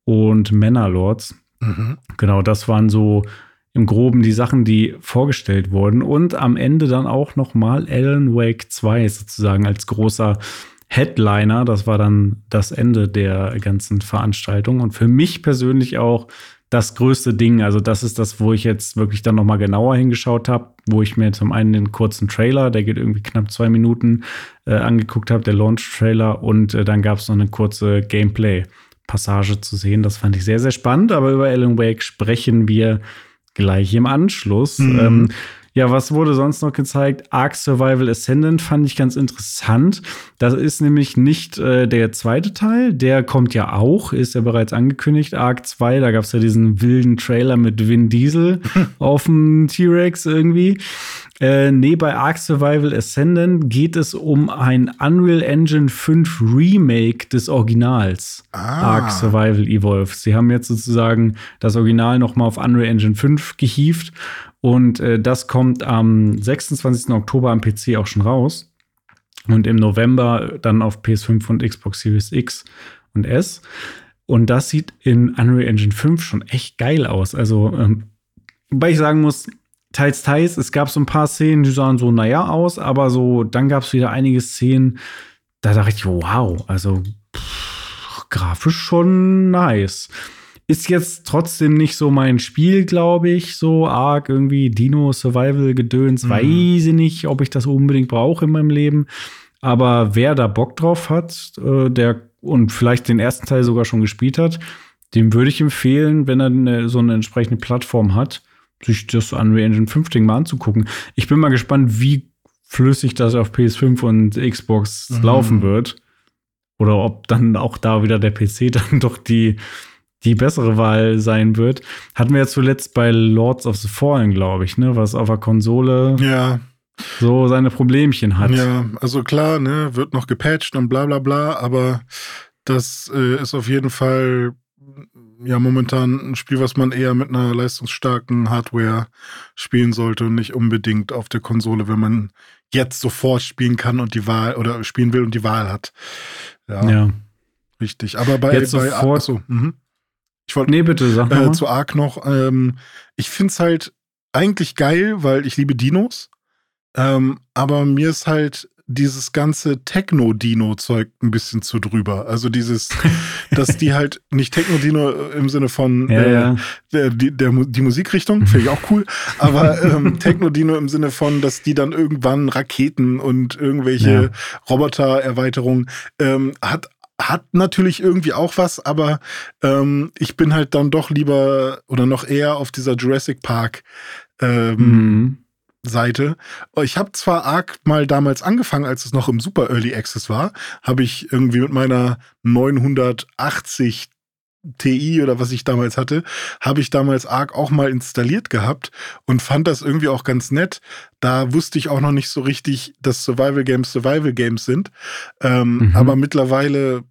und Manor Mhm. Genau, das waren so im Groben die Sachen, die vorgestellt wurden. Und am Ende dann auch noch mal Alan Wake 2 sozusagen als großer Headliner. Das war dann das Ende der ganzen Veranstaltung. Und für mich persönlich auch das größte Ding. Also das ist das, wo ich jetzt wirklich dann noch mal genauer hingeschaut habe, wo ich mir zum einen den kurzen Trailer, der geht irgendwie knapp zwei Minuten, äh, angeguckt habe, der Launch-Trailer und äh, dann gab es noch eine kurze Gameplay-Passage zu sehen. Das fand ich sehr, sehr spannend. Aber über Alan Wake sprechen wir gleich im Anschluss. Mhm. Ähm, ja, was wurde sonst noch gezeigt? Ark Survival Ascendant fand ich ganz interessant. Das ist nämlich nicht äh, der zweite Teil, der kommt ja auch, ist ja bereits angekündigt. Ark 2, da gab es ja diesen wilden Trailer mit Vin Diesel auf dem T-Rex irgendwie. Äh, nee, bei Ark Survival Ascendant geht es um ein Unreal Engine 5 Remake des Originals. Ah. Ark Survival Evolved. Sie haben jetzt sozusagen das Original noch mal auf Unreal Engine 5 gehievt und äh, das kommt am 26. Oktober am PC auch schon raus. Und im November dann auf PS5 und Xbox Series X und S. Und das sieht in Unreal Engine 5 schon echt geil aus. Also, ähm, wobei ich sagen muss, teils, teils, es gab so ein paar Szenen, die sahen so naja aus, aber so, dann gab es wieder einige Szenen, da dachte ich, wow, also pff, grafisch schon nice. Ist jetzt trotzdem nicht so mein Spiel, glaube ich, so arg irgendwie Dino Survival Gedöns, mhm. weiß ich nicht, ob ich das unbedingt brauche in meinem Leben. Aber wer da Bock drauf hat, äh, der und vielleicht den ersten Teil sogar schon gespielt hat, dem würde ich empfehlen, wenn er eine, so eine entsprechende Plattform hat, sich das Unreal Engine 5 Ding mal anzugucken. Ich bin mal gespannt, wie flüssig das auf PS5 und Xbox mhm. laufen wird. Oder ob dann auch da wieder der PC dann doch die, die bessere Wahl sein wird. Hatten wir ja zuletzt bei Lords of the Fallen, glaube ich, ne, was auf der Konsole ja. so seine Problemchen hat. Ja, also klar, ne, wird noch gepatcht und bla bla bla, aber das äh, ist auf jeden Fall ja momentan ein Spiel, was man eher mit einer leistungsstarken Hardware spielen sollte und nicht unbedingt auf der Konsole, wenn man jetzt sofort spielen kann und die Wahl oder spielen will und die Wahl hat. Ja. ja. Richtig. Aber bei, jetzt bei sofort. Achso, mhm. Ich wollte nee, bitte, sag äh, zu Ark noch. Ähm, ich finde es halt eigentlich geil, weil ich liebe Dinos. Ähm, aber mir ist halt dieses ganze Techno-Dino-Zeug ein bisschen zu drüber. Also dieses, dass die halt nicht Techno-Dino im Sinne von ja, äh, ja. Der, die, der, die Musikrichtung, finde ich auch cool, aber ähm, Techno-Dino im Sinne von, dass die dann irgendwann Raketen und irgendwelche ja. Roboter-Erweiterungen ähm, hat hat natürlich irgendwie auch was, aber ähm, ich bin halt dann doch lieber oder noch eher auf dieser Jurassic Park ähm, mhm. Seite. Ich habe zwar Arc mal damals angefangen, als es noch im Super Early Access war, habe ich irgendwie mit meiner 980 TI oder was ich damals hatte, habe ich damals Arc auch mal installiert gehabt und fand das irgendwie auch ganz nett. Da wusste ich auch noch nicht so richtig, dass Survival Games Survival Games sind. Ähm, mhm. Aber mittlerweile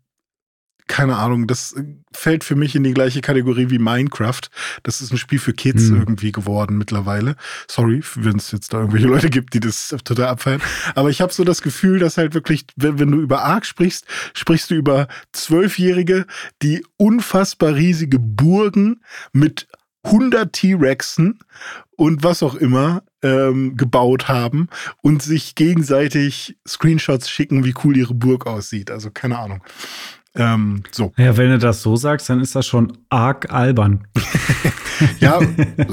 keine Ahnung, das fällt für mich in die gleiche Kategorie wie Minecraft. Das ist ein Spiel für Kids mhm. irgendwie geworden mittlerweile. Sorry, wenn es jetzt da irgendwelche Leute gibt, die das total abfeiern. Aber ich habe so das Gefühl, dass halt wirklich, wenn, wenn du über Ark sprichst, sprichst du über Zwölfjährige, die unfassbar riesige Burgen mit 100 T-Rexen und was auch immer ähm, gebaut haben und sich gegenseitig Screenshots schicken, wie cool ihre Burg aussieht. Also keine Ahnung. Ähm, so. Ja, wenn du das so sagst, dann ist das schon arg albern. ja,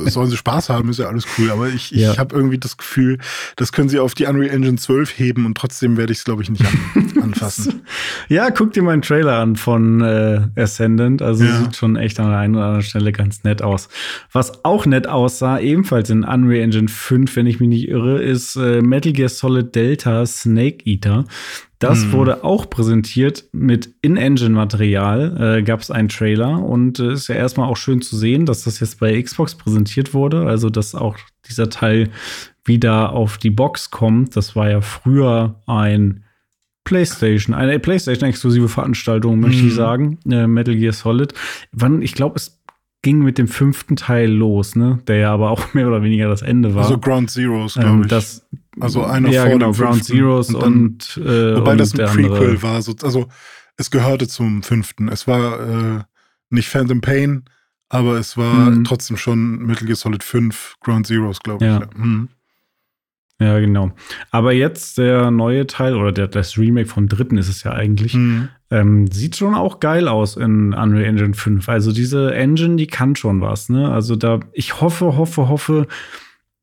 sollen sie Spaß haben, ist ja alles cool. Aber ich, ich ja. habe irgendwie das Gefühl, das können sie auf die Unreal Engine 12 heben und trotzdem werde ich es, glaube ich, nicht an, anfassen. ja, guck dir mal einen Trailer an von äh, Ascendant. Also ja. sieht schon echt an der einen oder anderen Stelle ganz nett aus. Was auch nett aussah, ebenfalls in Unreal Engine 5, wenn ich mich nicht irre, ist äh, Metal Gear Solid Delta Snake Eater. Das hm. wurde auch präsentiert mit In-Engine-Material. Äh, Gab es einen Trailer und äh, ist ja erstmal auch schön zu sehen, dass das jetzt bei Xbox präsentiert wurde. Also, dass auch dieser Teil wieder auf die Box kommt. Das war ja früher ein PlayStation, eine PlayStation-exklusive Veranstaltung, möchte hm. ich sagen. Äh, Metal Gear Solid. Wann, ich glaube, es ging mit dem fünften Teil los, ne? Der ja aber auch mehr oder weniger das Ende war. Also Ground Zeroes, glaube ähm, ich. Das, also einer ja, vor genau, dem Ground fünften. Zeroes und, und äh, wobei und das ein Prequel war, so, also es gehörte zum fünften. Es war äh, nicht Phantom Pain, aber es war mhm. trotzdem schon Metal Gear Solid 5 Ground Zeroes, glaube ich. Ja. Ja. Mhm. Ja. genau. Aber jetzt der neue Teil oder der, das Remake vom dritten ist es ja eigentlich, mhm. Ähm, sieht schon auch geil aus in Unreal Engine 5. Also diese Engine, die kann schon was, ne? Also da, ich hoffe, hoffe, hoffe,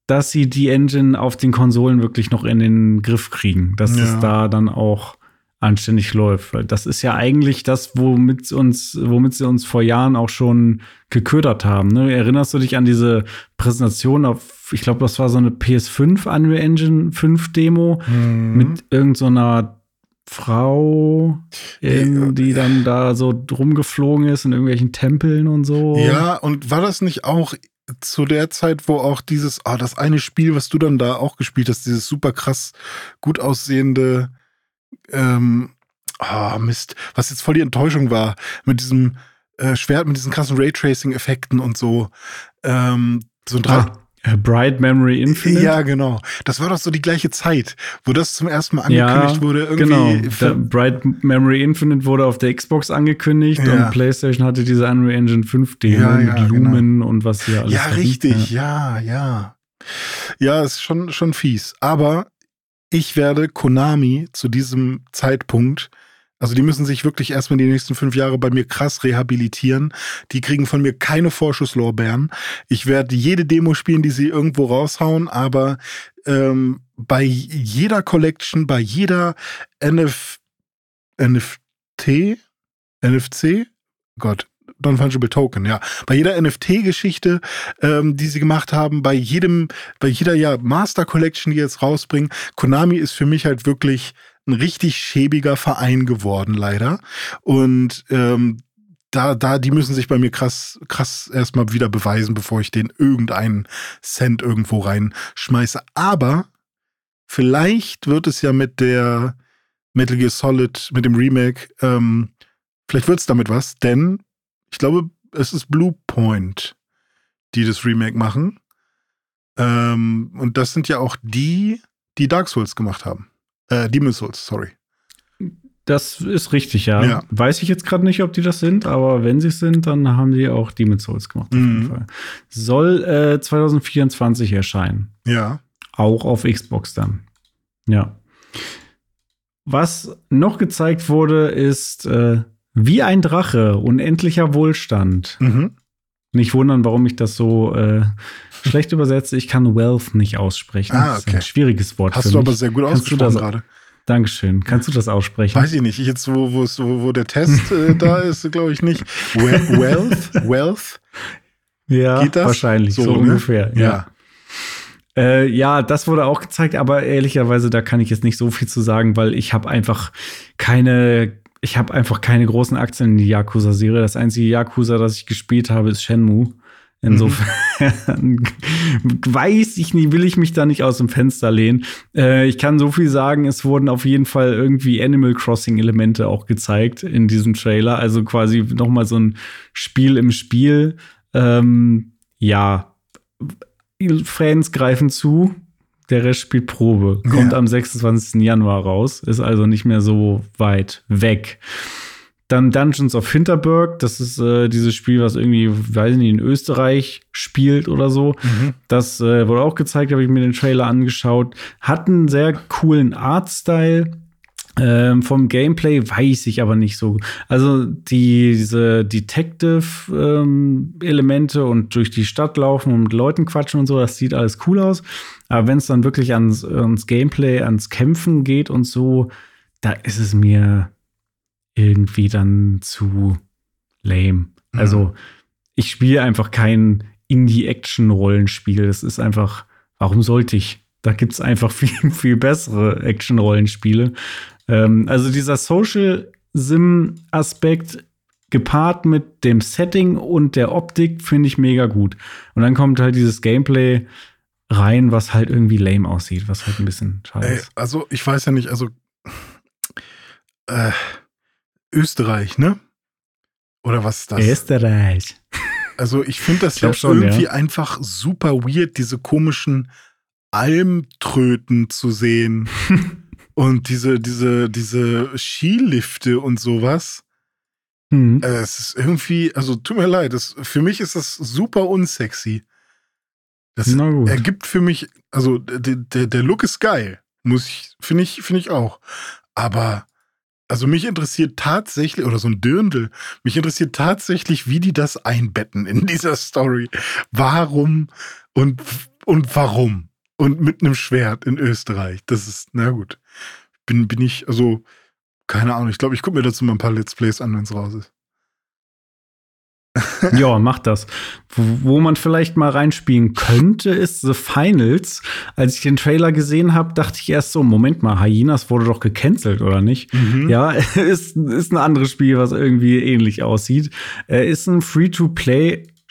dass sie die Engine auf den Konsolen wirklich noch in den Griff kriegen, dass ja. es da dann auch anständig läuft. Weil das ist ja eigentlich das, womit uns, womit sie uns vor Jahren auch schon geködert haben. Ne? Erinnerst du dich an diese Präsentation auf, ich glaube, das war so eine PS5 Unreal Engine 5 Demo mhm. mit irgendeiner so Frau, die dann da so rumgeflogen ist in irgendwelchen Tempeln und so. Ja, und war das nicht auch zu der Zeit, wo auch dieses, ah, das eine Spiel, was du dann da auch gespielt hast, dieses super krass gut aussehende, ähm, ah, Mist, was jetzt voll die Enttäuschung war, mit diesem äh, Schwert, mit diesen krassen Raytracing-Effekten und so. Ähm, so ein ah, Bright Memory Infinite? Ja, genau. Das war doch so die gleiche Zeit, wo das zum ersten Mal angekündigt ja, wurde. Irgendwie genau. Bright Memory Infinite wurde auf der Xbox angekündigt Ja. und PlayStation hatte diese Unreal Engine 5 Demo Ja, mit Lumen und was hier alles Ja, richtig, ja, ja. Ja, ist schon, schon fies. Aber ich werde Konami zu diesem Zeitpunkt, also die müssen sich wirklich erstmal die nächsten fünf Jahre bei mir krass rehabilitieren. Die kriegen von mir keine Vorschusslorbeeren. Ich werde jede Demo spielen, die sie irgendwo raushauen, aber ähm, bei jeder Collection, bei jeder NF, NFT, NFC, Gott, Non-Fungible Token, ja. Bei jeder NFT-Geschichte, ähm, die sie gemacht haben, bei jedem, bei jeder ja Master Collection, die jetzt rausbringen, Konami ist für mich halt wirklich ein richtig schäbiger Verein geworden, leider. Und ähm, da, da, die müssen sich bei mir krass, krass erstmal wieder beweisen, bevor ich den irgendeinen Cent irgendwo reinschmeiße. Aber vielleicht wird es ja mit der Metal Gear Solid, mit dem Remake, ähm, vielleicht wird es damit was, denn ich glaube, es ist Blue Point, die das Remake machen. Ähm, und das sind ja auch die, die Dark Souls gemacht haben. Äh, Demon Souls, sorry. Das ist richtig, ja. Ja. Weiß ich jetzt gerade nicht, ob die das sind, aber wenn sie es sind, dann haben die auch Demon's Souls gemacht. Auf jeden Mhm. Fall. Soll äh, 2024 erscheinen. Ja. Auch auf Xbox dann. Ja. Was noch gezeigt wurde, ist äh, wie ein Drache, unendlicher Wohlstand. Mhm. Nicht wundern, warum ich das so äh, schlecht übersetze. Ich kann Wealth nicht aussprechen. Ah, Das ist okay. ein schwieriges Wort Hast du aber sehr gut Kannst ausgesprochen gerade. Dankeschön. Kannst du das aussprechen? Weiß ich nicht. Jetzt, wo, wo, wo, der Test äh, da ist, glaube ich nicht. We Wealth? Wealth? ja, Geht das? wahrscheinlich. So, So, ne? ungefähr. Ja. Äh, ja, das wurde auch gezeigt, aber ehrlicherweise, da kann ich jetzt nicht so viel zu sagen, weil ich habe einfach keine, ich habe einfach keine großen Aktien in die Yakuza-Serie. Das einzige Yakuza, das ich gespielt habe, ist Shenmue. Insofern weiß ich nicht, will ich mich da nicht aus dem Fenster lehnen. Äh, ich kann so viel sagen, es wurden auf jeden Fall irgendwie Animal Crossing-Elemente auch gezeigt in diesem Trailer. Also quasi noch mal so ein Spiel im Spiel. Ähm, ja, Fans greifen zu, der Rest spielt Probe. Kommt Ja. am 26. Januar raus, ist also nicht mehr so weit weg. Dann Dungeons of Hinterberg, das ist äh, dieses Spiel, was irgendwie, weiß ich nicht, in Österreich spielt oder so. Mhm. Das äh, wurde auch gezeigt, habe ich mir den Trailer angeschaut. Hat einen sehr coolen Artstyle. Ähm, vom Gameplay weiß ich aber nicht so. Also die, diese Detective-Elemente und durch die Stadt laufen und mit Leuten quatschen und so, das sieht alles cool aus. Aber wenn es dann wirklich ans, ans Gameplay, ans Kämpfen geht und so, da ist es mir irgendwie dann zu lame. Also ich spiele einfach kein Indie-Action-Rollenspiel. Das ist einfach, warum sollte ich? Da gibt es einfach viel, viel bessere Action-Rollenspiele. Ähm, also dieser Social-Sim-Aspekt gepaart mit dem Setting und der Optik finde ich mega gut. Und dann kommt halt dieses Gameplay rein, was halt irgendwie lame aussieht, was halt ein bisschen schade Ey, ist. also, ich weiß ja nicht, also äh, Österreich, ne? Oder was ist das? Österreich. Also ich finde das Ich ja schon, irgendwie ja. einfach super weird, diese komischen Almtröten zu sehen und diese, diese, diese Skilifte und sowas. Hm. Äh, es ist irgendwie, also tut mir leid, das, für mich ist das super unsexy. Das ergibt für mich, also der, der, der Look ist geil, muss ich, finde ich, finde ich auch. Aber also mich interessiert tatsächlich, oder so ein Dirndl, mich interessiert tatsächlich, wie die das einbetten in dieser Story. Warum und, und warum? Und mit einem Schwert in Österreich. Das ist, na gut. Bin, bin ich, also, keine Ahnung. Ich glaube, ich gucke mir dazu mal ein paar Let's Plays an, wenn es raus ist. Ja, macht das. Wo, wo man vielleicht mal reinspielen könnte, ist The Finals. Als ich den Trailer gesehen habe, dachte ich erst so: Moment mal, Hyenas wurde doch gecancelt, oder nicht? Mhm. Ja, ist, ist ein anderes Spiel, was irgendwie ähnlich aussieht. Er ist ein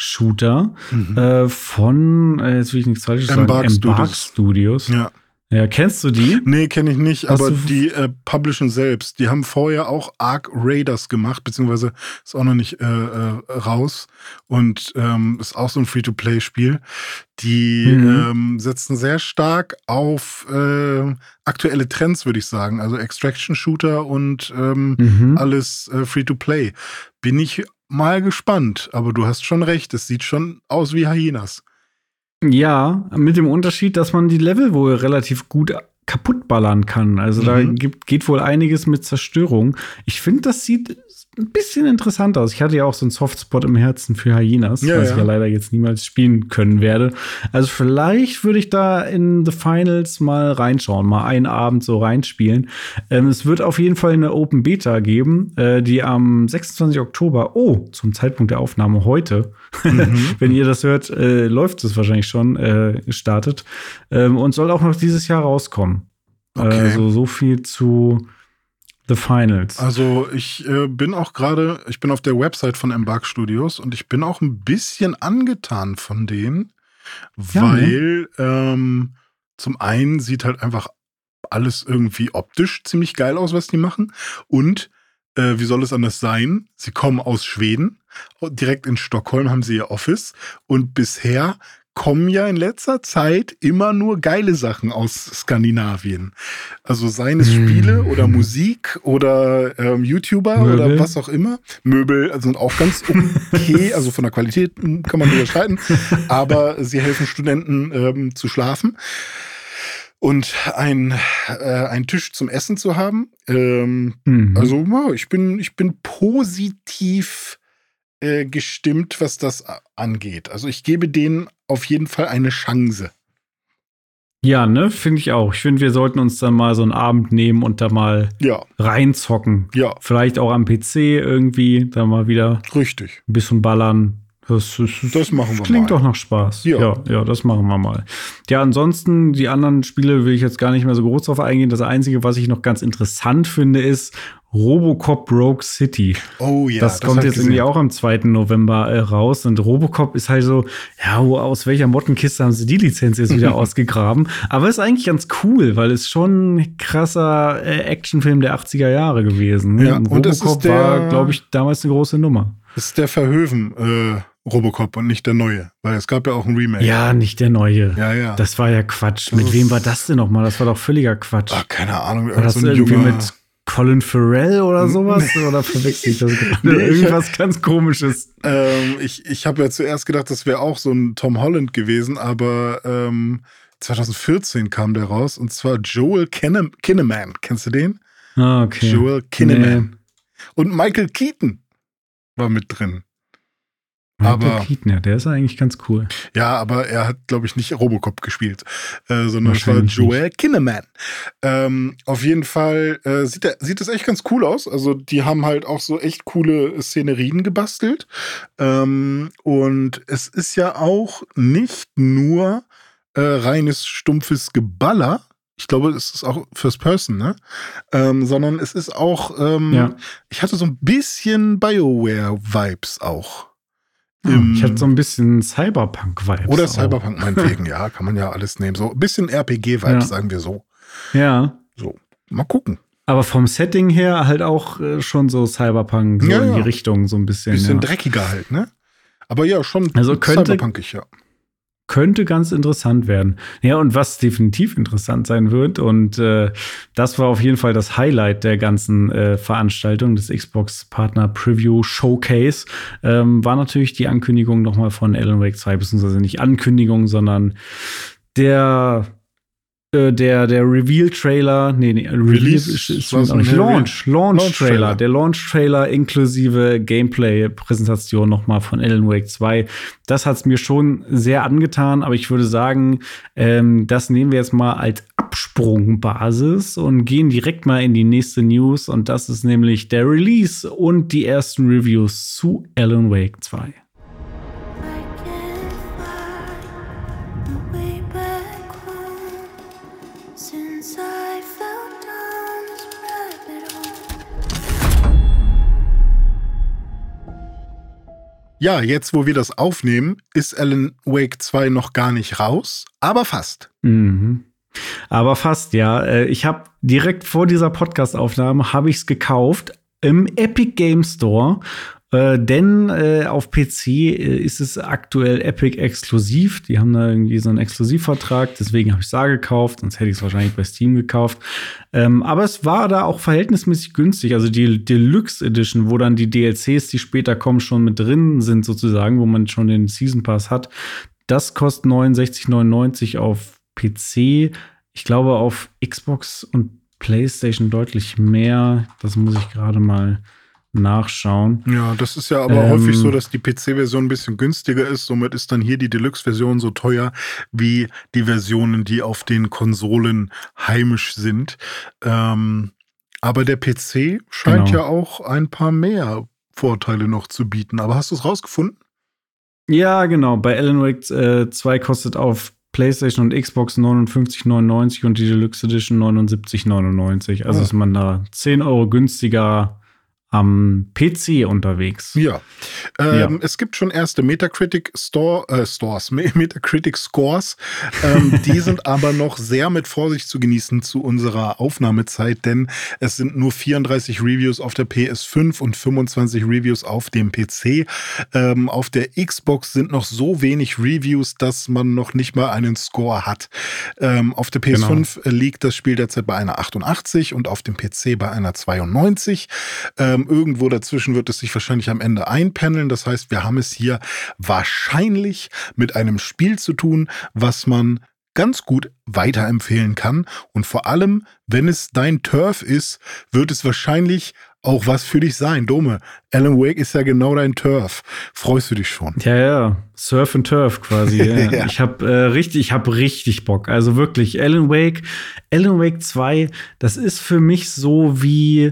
Free-to-Play-Shooter Mhm. äh, von, äh, jetzt will ich nichts Falsches sagen, Embark Studios. Studios. Ja. Ja, kennst du die? Nee, kenne ich nicht, Hast aber die äh, publishen selbst. Die haben vorher auch Ark Raiders gemacht, beziehungsweise ist auch noch nicht äh, äh, raus und ähm, ist auch so ein Free-to-Play-Spiel. Die Mhm. ähm, setzen sehr stark auf äh, aktuelle Trends, würde ich sagen. Also Extraction-Shooter und ähm, Mhm. alles äh, Free-to-Play. Bin ich mal gespannt, aber du hast schon recht, es sieht schon aus wie Hyenas. Ja, mit dem Unterschied, dass man die Level wohl relativ gut kaputtballern kann. Also da Mhm. gibt, geht wohl einiges mit Zerstörung. Ich finde, das sieht ein bisschen interessant aus. Ich hatte ja auch so einen Softspot im Herzen für Hyenas, Ja, was ja. ich ja leider jetzt niemals spielen können werde. Also vielleicht würde ich da in The Finals mal reinschauen, mal einen Abend so reinspielen. Ähm, es wird auf jeden Fall eine Open Beta geben, äh, die am 26. Oktober, oh, zum Zeitpunkt der Aufnahme heute, Mhm. wenn ihr das hört, äh, läuft es wahrscheinlich schon, äh, gestartet. Ähm, und soll auch noch dieses Jahr rauskommen. Okay. Also so viel zu The Finals. Also ich äh, bin auch gerade, ich bin auf der Website von Embark Studios und ich bin auch ein bisschen angetan von denen, Ja, ne? weil ähm, zum einen sieht halt einfach alles irgendwie optisch ziemlich geil aus, was die machen. Und äh, wie soll es anders sein? Sie kommen aus Schweden. Direkt in Stockholm haben sie ihr Office. Und bisher kommen ja in letzter Zeit immer nur geile Sachen aus Skandinavien. Also seien es Hm. Spiele oder Musik oder ähm, YouTuber Möbel. oder was auch immer. Möbel sind auch ganz okay, also von der Qualität kann man drüber streiten. Aber sie helfen Studenten ähm, zu schlafen und ein, äh, einen Tisch zum Essen zu haben. Ähm, Mhm. also ich bin, ich bin positiv äh, gestimmt, was das angeht. Also ich gebe denen auf jeden Fall eine Chance. ja, ne, finde ich auch. Ich finde, wir sollten uns dann mal so einen Abend nehmen und da mal Ja, reinzocken. ja, Vielleicht auch am PC irgendwie, da mal wieder richtig. ein bisschen ballern. Das, das, Das machen wir klingt mal. doch nach Spaß. Ja. ja, ja, das machen wir mal. Ja, ansonsten, die anderen Spiele will ich jetzt gar nicht mehr so groß drauf eingehen. Das Einzige, was ich noch ganz interessant finde, ist Robocop Rogue City. Oh ja, das, kommt hab ich jetzt irgendwie auch am 2. November äh, raus. Und Robocop ist halt so, ja, wo, aus welcher Mottenkiste haben sie die Lizenz jetzt wieder ausgegraben? Aber ist eigentlich ganz cool, weil es schon ein krasser äh, Actionfilm der 80er Jahre gewesen. ne? Ja, und Robocop ist der- war, glaube ich, damals eine große Nummer. Das ist der Verhöven äh, Robocop und nicht der neue, weil es gab ja auch ein Remake. Ja, nicht der neue. ja, ja. Das war ja Quatsch. Das mit wem war das denn nochmal? Das war doch völliger Quatsch. Ach, keine Ahnung, war das so ein irgendwie junger. mit Colin Farrell oder sowas? oder verwechsel ich das gerade? Nee, ich- Irgendwas ganz komisches. Ähm, ich ich habe ja zuerst gedacht, das wäre auch so ein Tom Holland gewesen, aber ähm, 2014 kam der raus und zwar Joel Kinnem Kinnaman. Kennst du den? Ah, okay. Joel Kinnaman. Und Michael Keaton war mit drin. Michael Aber- Keaton, ja, der ist eigentlich ganz cool. Ja, aber er hat, glaube ich, nicht Robocop gespielt, äh, sondern es war Joel Kinnaman. Ähm, auf jeden Fall äh, sieht, er, sieht es echt ganz cool aus. Also die haben halt auch so echt coole Szenerien gebastelt. Ähm, und es ist ja auch nicht nur äh, reines, stumpfes Geballer. Ich glaube, es ist auch First Person, ne? Ähm, sondern es ist auch, ähm, Ja. ich hatte so ein bisschen BioWare-Vibes auch. Im- ich hatte so ein bisschen Cyberpunk-Vibes. oder auch. Cyberpunk meinetwegen, ja, kann man ja alles nehmen. So ein bisschen RPG-Vibes, Ja. sagen wir so. Ja. So, mal gucken. Aber vom Setting her halt auch äh, schon so Cyberpunk, so Ja, in die. Richtung, so ein bisschen. Bisschen ja. dreckiger halt, ne? Aber ja, schon Also könnte- cyberpunkig, ja. Könnte ganz interessant werden. Ja, und was definitiv interessant sein wird, und äh, das war auf jeden Fall das Highlight der ganzen äh, Veranstaltung des Xbox Partner Preview Showcase, ähm, war natürlich die Ankündigung nochmal von Alan Wake 2, beziehungsweise nicht Ankündigung, sondern der äh, der, der Reveal-Trailer, nee, nee, Release? ist, ist nicht. Launch, Launch-Trailer. Launch-Trailer. Der Launch-Trailer inklusive Gameplay-Präsentation nochmal von Alan Wake 2. Das hat's mir schon sehr angetan, aber ich würde sagen, ähm, das nehmen wir jetzt mal als Absprungbasis und gehen direkt mal in die nächste News und das ist nämlich der Release und die ersten Reviews zu Alan Wake 2. Ja, jetzt, wo wir das aufnehmen, ist Alan Wake 2 noch gar nicht raus, aber fast. Mhm. Aber fast, ja. Äh, ich habe direkt vor dieser Podcast-Aufnahme habe ich es gekauft im Epic Game Store. Äh, denn äh, auf PC äh, ist es aktuell Epic exklusiv. Die haben da irgendwie so einen Exklusivvertrag, deswegen habe ich es da gekauft, sonst hätte ich es wahrscheinlich bei Steam gekauft. Ähm, aber es war da auch verhältnismäßig günstig. Also die Deluxe Edition, wo dann die DLCs, die später kommen, schon mit drin sind, sozusagen, wo man schon den Season Pass hat. Das kostet 69,99 auf PC. Ich glaube auf Xbox und PlayStation deutlich mehr. Das muss ich gerade mal nachschauen. Ja, das ist ja aber ähm, häufig so, dass die PC-Version ein bisschen günstiger ist. Somit ist dann hier die Deluxe-Version so teuer wie die Versionen, die auf den Konsolen heimisch sind. Ähm, aber der PC scheint genau. ja auch ein paar mehr Vorteile noch zu bieten. Aber hast du es rausgefunden? Ja, genau. Bei Alan Wake äh, 2 kostet auf PlayStation und Xbox 59,99 und die Deluxe Edition 79,99. Also oh. ist man da 10 Euro günstiger am PC unterwegs. Ja. Ähm, ja. Es gibt schon erste Metacritic Store, äh, Stores, Metacritic Scores. Ähm, die sind aber noch sehr mit Vorsicht zu genießen zu unserer Aufnahmezeit, denn es sind nur 34 Reviews auf der PS5 und 25 Reviews auf dem PC. Ähm, auf der Xbox sind noch so wenig Reviews, dass man noch nicht mal einen Score hat. Ähm, auf der PS5 genau. liegt das Spiel derzeit bei einer 88 und auf dem PC bei einer 92. Ähm, irgendwo dazwischen wird es sich wahrscheinlich am Ende einpendeln. Das heißt, wir haben es hier wahrscheinlich mit einem Spiel zu tun, was man ganz gut weiterempfehlen kann. Und vor allem, wenn es dein Turf ist, wird es wahrscheinlich auch was für dich sein. Dome, Alan Wake ist ja genau dein Turf. Freust du dich schon? Ja, ja. Surf and Turf quasi. ja. ja. Ich habe äh, richtig, ich habe richtig Bock. Also wirklich, Alan Wake, Alan Wake 2, das ist für mich so wie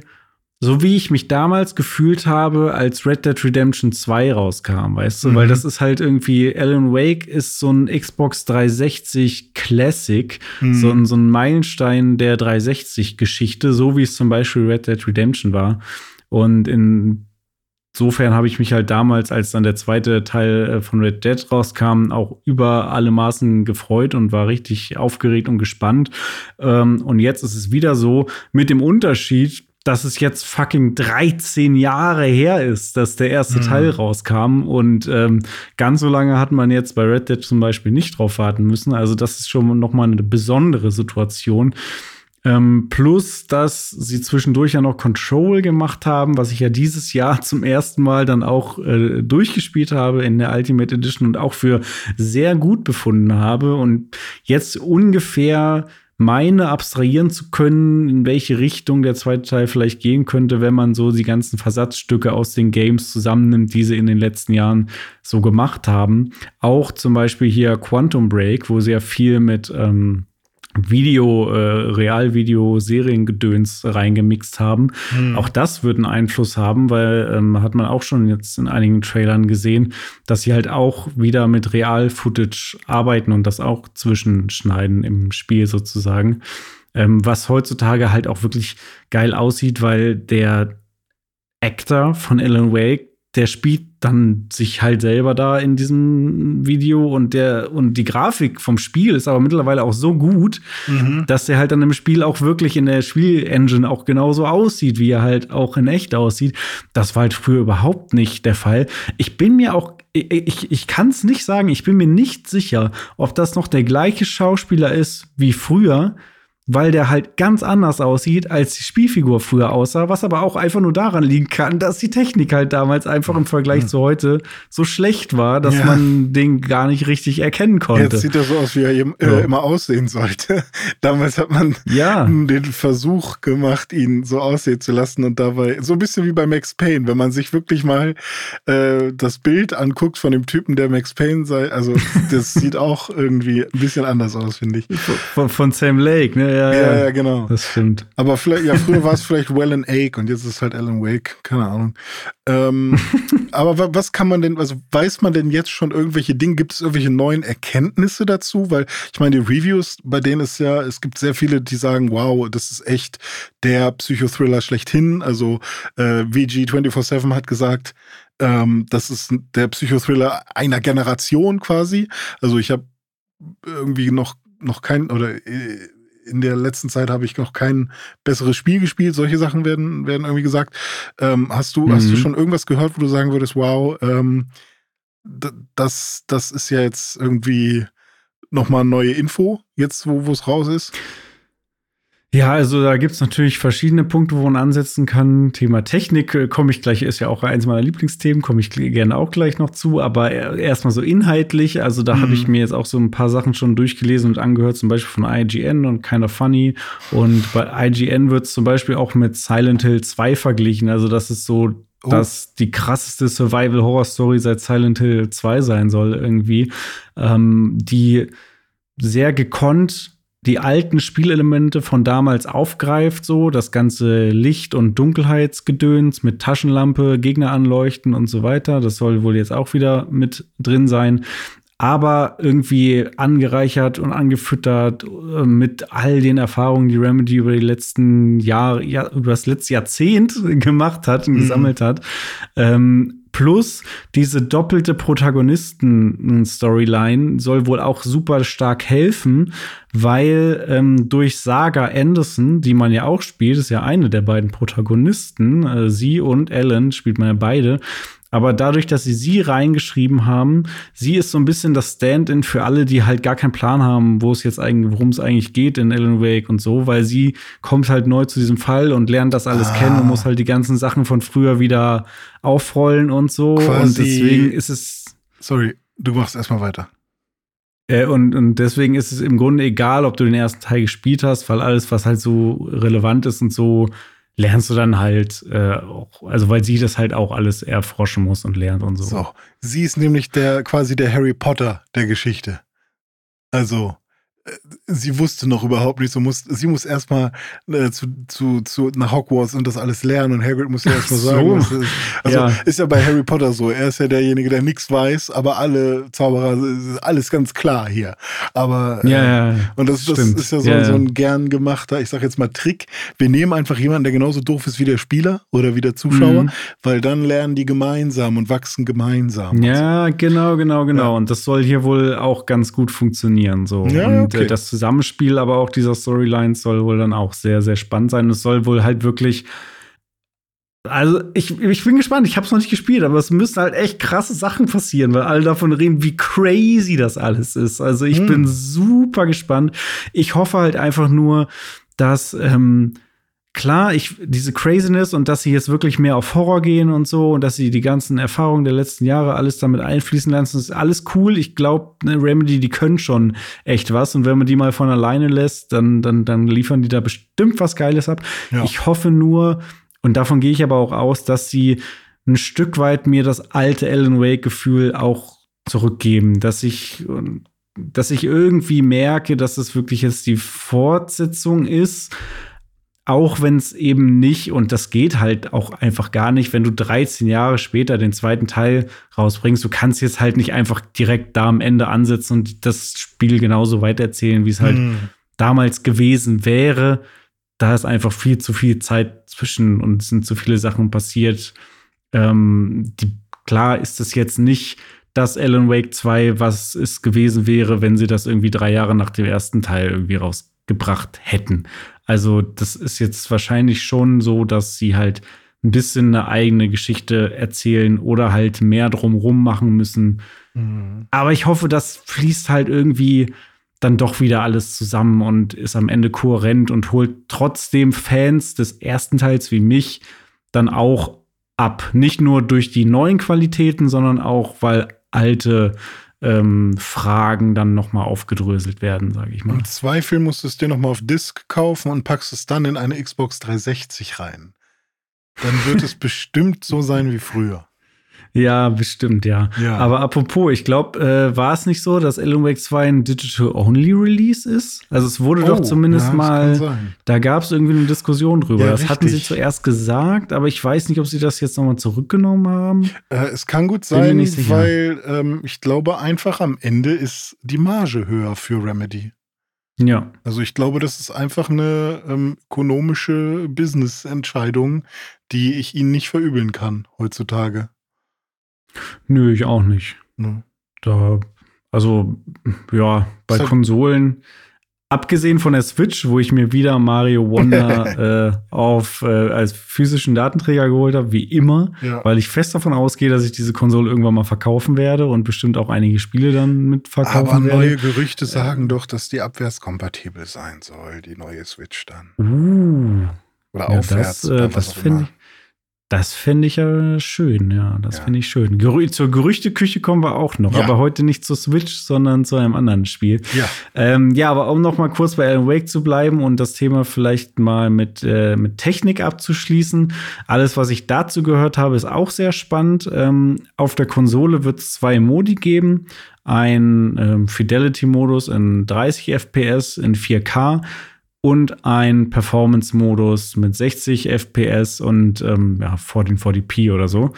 so wie ich mich damals gefühlt habe, als Red Dead Redemption 2 rauskam, weißt du, mhm. weil das ist halt irgendwie, Alan Wake ist so ein Xbox 360 Classic, mhm. so, ein, so ein Meilenstein der 360-Geschichte, so wie es zum Beispiel Red Dead Redemption war. Und insofern habe ich mich halt damals, als dann der zweite Teil äh, von Red Dead rauskam, auch über alle Maßen gefreut und war richtig aufgeregt und gespannt. Ähm, und jetzt ist es wieder so, mit dem Unterschied, dass es jetzt fucking 13 Jahre her ist, dass der erste mhm. Teil rauskam. Und ähm, ganz so lange hat man jetzt bei Red Dead zum Beispiel nicht drauf warten müssen. Also, das ist schon noch mal eine besondere Situation. Ähm, plus, dass sie zwischendurch ja noch Control gemacht haben, was ich ja dieses Jahr zum ersten Mal dann auch äh, durchgespielt habe in der Ultimate Edition und auch für sehr gut befunden habe. Und jetzt ungefähr meine abstrahieren zu können, in welche Richtung der zweite Teil vielleicht gehen könnte, wenn man so die ganzen Versatzstücke aus den Games zusammennimmt, die sie in den letzten Jahren so gemacht haben. Auch zum Beispiel hier Quantum Break, wo sehr viel mit ähm, Video, äh, Realvideo-Seriengedöns reingemixt haben. Hm. Auch das wird einen Einfluss haben, weil ähm, hat man auch schon jetzt in einigen Trailern gesehen, dass sie halt auch wieder mit Real-Footage arbeiten und das auch zwischenschneiden im Spiel sozusagen. Ähm, was heutzutage halt auch wirklich geil aussieht, weil der Actor von Alan Wake der spielt dann sich halt selber da in diesem Video und der und die Grafik vom Spiel ist aber mittlerweile auch so gut, mhm. dass er halt dann im Spiel auch wirklich in der Spielengine auch genauso aussieht, wie er halt auch in echt aussieht. Das war halt früher überhaupt nicht der Fall. Ich bin mir auch ich, ich, ich kann es nicht sagen, ich bin mir nicht sicher, ob das noch der gleiche Schauspieler ist wie früher, weil der halt ganz anders aussieht, als die Spielfigur früher aussah, was aber auch einfach nur daran liegen kann, dass die Technik halt damals einfach im Vergleich mhm. zu heute so schlecht war, dass ja. man den gar nicht richtig erkennen konnte. Jetzt sieht er so aus, wie er im, äh, immer aussehen sollte. damals hat man ja. den Versuch gemacht, ihn so aussehen zu lassen und dabei so ein bisschen wie bei Max Payne, wenn man sich wirklich mal äh, das Bild anguckt von dem Typen, der Max Payne sei, also das sieht auch irgendwie ein bisschen anders aus, finde ich. Von, von Sam Lake, ne? Ja, ja, ja, genau. Das stimmt. Aber vielleicht, ja, früher war es vielleicht Wellen Ake und jetzt ist es halt Alan Wake, keine Ahnung. Ähm, aber was kann man denn, also weiß man denn jetzt schon irgendwelche Dinge, gibt es irgendwelche neuen Erkenntnisse dazu? Weil ich meine, die Reviews, bei denen ist ja, es gibt sehr viele, die sagen, wow, das ist echt der Psychothriller schlechthin. Also äh, VG247 hat gesagt, ähm, das ist der Psychothriller einer Generation quasi. Also ich habe irgendwie noch noch kein, oder äh, in der letzten Zeit habe ich noch kein besseres Spiel gespielt. Solche Sachen werden, werden irgendwie gesagt. Ähm, hast du, hast du Mhm. schon irgendwas gehört, wo du sagen würdest, wow, ähm, das, das ist ja jetzt irgendwie nochmal neue Info, jetzt wo es raus ist? Ja, also da gibt's natürlich verschiedene Punkte, wo man ansetzen kann. Thema Technik äh, komme ich gleich, ist ja auch eins meiner Lieblingsthemen, komme ich gerne auch gleich noch zu. Aber e- erstmal so inhaltlich, also da habe Mhm. ich mir jetzt auch so ein paar Sachen schon durchgelesen und angehört, zum Beispiel von IGN und Kinda Funny. Und bei IGN wird zum Beispiel auch mit Silent Hill 2 verglichen. Also das ist so Oh. dass die krasseste Survival-Horror-Story seit Silent Hill 2 sein soll, irgendwie. Ähm, die sehr gekonnt die alten Spielelemente von damals aufgreift, so das ganze Licht- und Dunkelheitsgedöns mit Taschenlampe, Gegner anleuchten und so weiter. Das soll wohl jetzt auch wieder mit drin sein. Aber irgendwie angereichert und angefüttert äh, mit all den Erfahrungen, die Remedy über die letzten Jahre, ja, über das letzte Jahrzehnt gemacht hat und Mhm. gesammelt hat. Ähm, plus diese doppelte Protagonisten-Storyline soll wohl auch super stark helfen, weil ähm, durch Saga Anderson, die man ja auch spielt, ist ja eine der beiden Protagonisten, äh, sie und Ellen spielt man ja beide. Aber dadurch, dass sie sie reingeschrieben haben, sie ist so ein bisschen das Stand-in für alle, die halt gar keinen Plan haben, wo es jetzt eigentlich, worum es eigentlich geht in Alan Wake und so, weil sie kommt halt neu zu diesem Fall und lernt das alles Ah. kennen und muss halt die ganzen Sachen von früher wieder aufrollen und so. Und Quasi- deswegen ist es Sorry, du machst erstmal weiter. äh, und, und deswegen ist es im Grunde egal, ob du den ersten Teil gespielt hast, weil alles, was halt so relevant ist und so, lernst du dann halt äh, auch, also weil sie das halt auch alles erforschen muss und lernt und so. So, sie ist nämlich der quasi der Harry Potter der Geschichte. Also sie wusste noch überhaupt nicht, so muss, sie muss erstmal äh, zu, zu, zu, nach Hogwarts und das alles lernen und Hagrid muss ja erstmal so. sagen, was ist. Also Ja. ist ja bei Harry Potter so, er ist ja derjenige, der nichts weiß, aber alle Zauberer, ist alles ganz klar hier. Aber äh, Ja, ja, ja. und das, das ist ja so, Ja, so ein gern gemachter, ich sag jetzt mal Trick. Wir nehmen einfach jemanden, der genauso doof ist wie der Spieler oder wie der Zuschauer, Mhm. weil dann lernen die gemeinsam und wachsen gemeinsam. Ja, genau, genau, genau. Ja. Und das soll hier wohl auch ganz gut funktionieren. So. Ja, und okay. Äh, das Zusammenspiel aber auch dieser Storylines soll wohl dann auch sehr, sehr spannend sein. Es soll wohl halt wirklich. Also, ich, ich bin gespannt. Ich habe es noch nicht gespielt, aber es müssen halt echt krasse Sachen passieren, weil alle davon reden, wie crazy das alles ist. Also, ich Hm. bin super gespannt. Ich hoffe halt einfach nur, dass ähm, klar, ich diese Craziness und dass sie jetzt wirklich mehr auf Horror gehen und so und dass sie die ganzen Erfahrungen der letzten Jahre alles damit einfließen lassen, das ist alles cool. Ich glaube, ne, Remedy, die können schon echt was und wenn man die mal von alleine lässt, dann dann dann liefern die da bestimmt was Geiles ab. Ja. Ich hoffe nur und davon gehe ich aber auch aus, dass sie ein Stück weit mir das alte Alan Wake Gefühl auch zurückgeben, dass ich dass ich irgendwie merke, dass es wirklich jetzt die Fortsetzung ist, auch wenn es eben nicht, und das geht halt auch einfach gar nicht, wenn du 13 Jahre später den zweiten Teil rausbringst, du kannst jetzt halt nicht einfach direkt da am Ende ansetzen und das Spiel genauso weitererzählen, wie es halt Hm. damals gewesen wäre. Da ist einfach viel zu viel Zeit zwischen und es sind zu viele Sachen passiert. Ähm, die, klar ist es jetzt nicht das Alan Wake 2, was es gewesen wäre, wenn sie das irgendwie drei Jahre nach dem ersten Teil irgendwie rausgebracht hätten. Also, das ist jetzt wahrscheinlich schon so, dass sie halt ein bisschen eine eigene Geschichte erzählen oder halt mehr drumrum machen müssen. Hm. Aber ich hoffe, das fließt halt irgendwie dann doch wieder alles zusammen und ist am Ende kohärent und holt trotzdem Fans des ersten Teils wie mich dann auch ab. Nicht nur durch die neuen Qualitäten, sondern auch, weil alte ähm, Fragen dann noch mal aufgedröselt werden, sage ich mal. Im Zweifel musst du es dir nochmal auf Disk kaufen und packst es dann in eine Xbox 360 rein. Dann wird es bestimmt so sein wie früher. Ja, bestimmt, ja. Ja. Aber apropos, ich glaube, äh, war es nicht so, dass Alan Wake 2 ein Digital-Only-Release ist? Also es wurde doch Oh, zumindest ja, mal. Da gab es irgendwie eine Diskussion drüber. Ja, das hatten sie richtig. zuerst gesagt, aber ich weiß nicht, ob sie das jetzt nochmal zurückgenommen haben. Äh, es kann gut sein, weil ähm, ich glaube einfach am Ende ist die Marge höher für Remedy. Ja. Also ich glaube, das ist einfach eine ähm, ökonomische Business-Entscheidung, die ich ihnen nicht verübeln kann heutzutage. Nö, ich auch nicht. Ne? Da, also, ja, bei Konsolen. Abgesehen von der Switch, wo ich mir wieder Mario Wonder äh, auf äh, als physischen Datenträger geholt habe, wie immer, Ja. weil ich fest davon ausgehe, dass ich diese Konsole irgendwann mal verkaufen werde und bestimmt auch einige Spiele dann mit verkaufen Aber neue werde. Gerüchte sagen doch, dass die abwärtskompatibel sein soll, die neue Switch dann. Uh, Oder ja, aufwärts. das, äh, das finde ich. Das fände ich ja schön, ja. Das Ja. finde ich schön. Gerü zur Gerüchteküche kommen wir auch noch, Ja. aber heute nicht zur Switch, sondern zu einem anderen Spiel. Ja. Ähm, ja, aber um noch mal kurz bei Alan Wake zu bleiben und das Thema vielleicht mal mit, äh, mit Technik abzuschließen. Alles, was ich dazu gehört habe, ist auch sehr spannend. Ähm, auf der Konsole wird es zwei Modi geben. Ein ähm, Fidelity-Modus in 30 FPS in 4K und ein Performance-Modus mit 60 FPS und ähm, ja, 1440p oder so.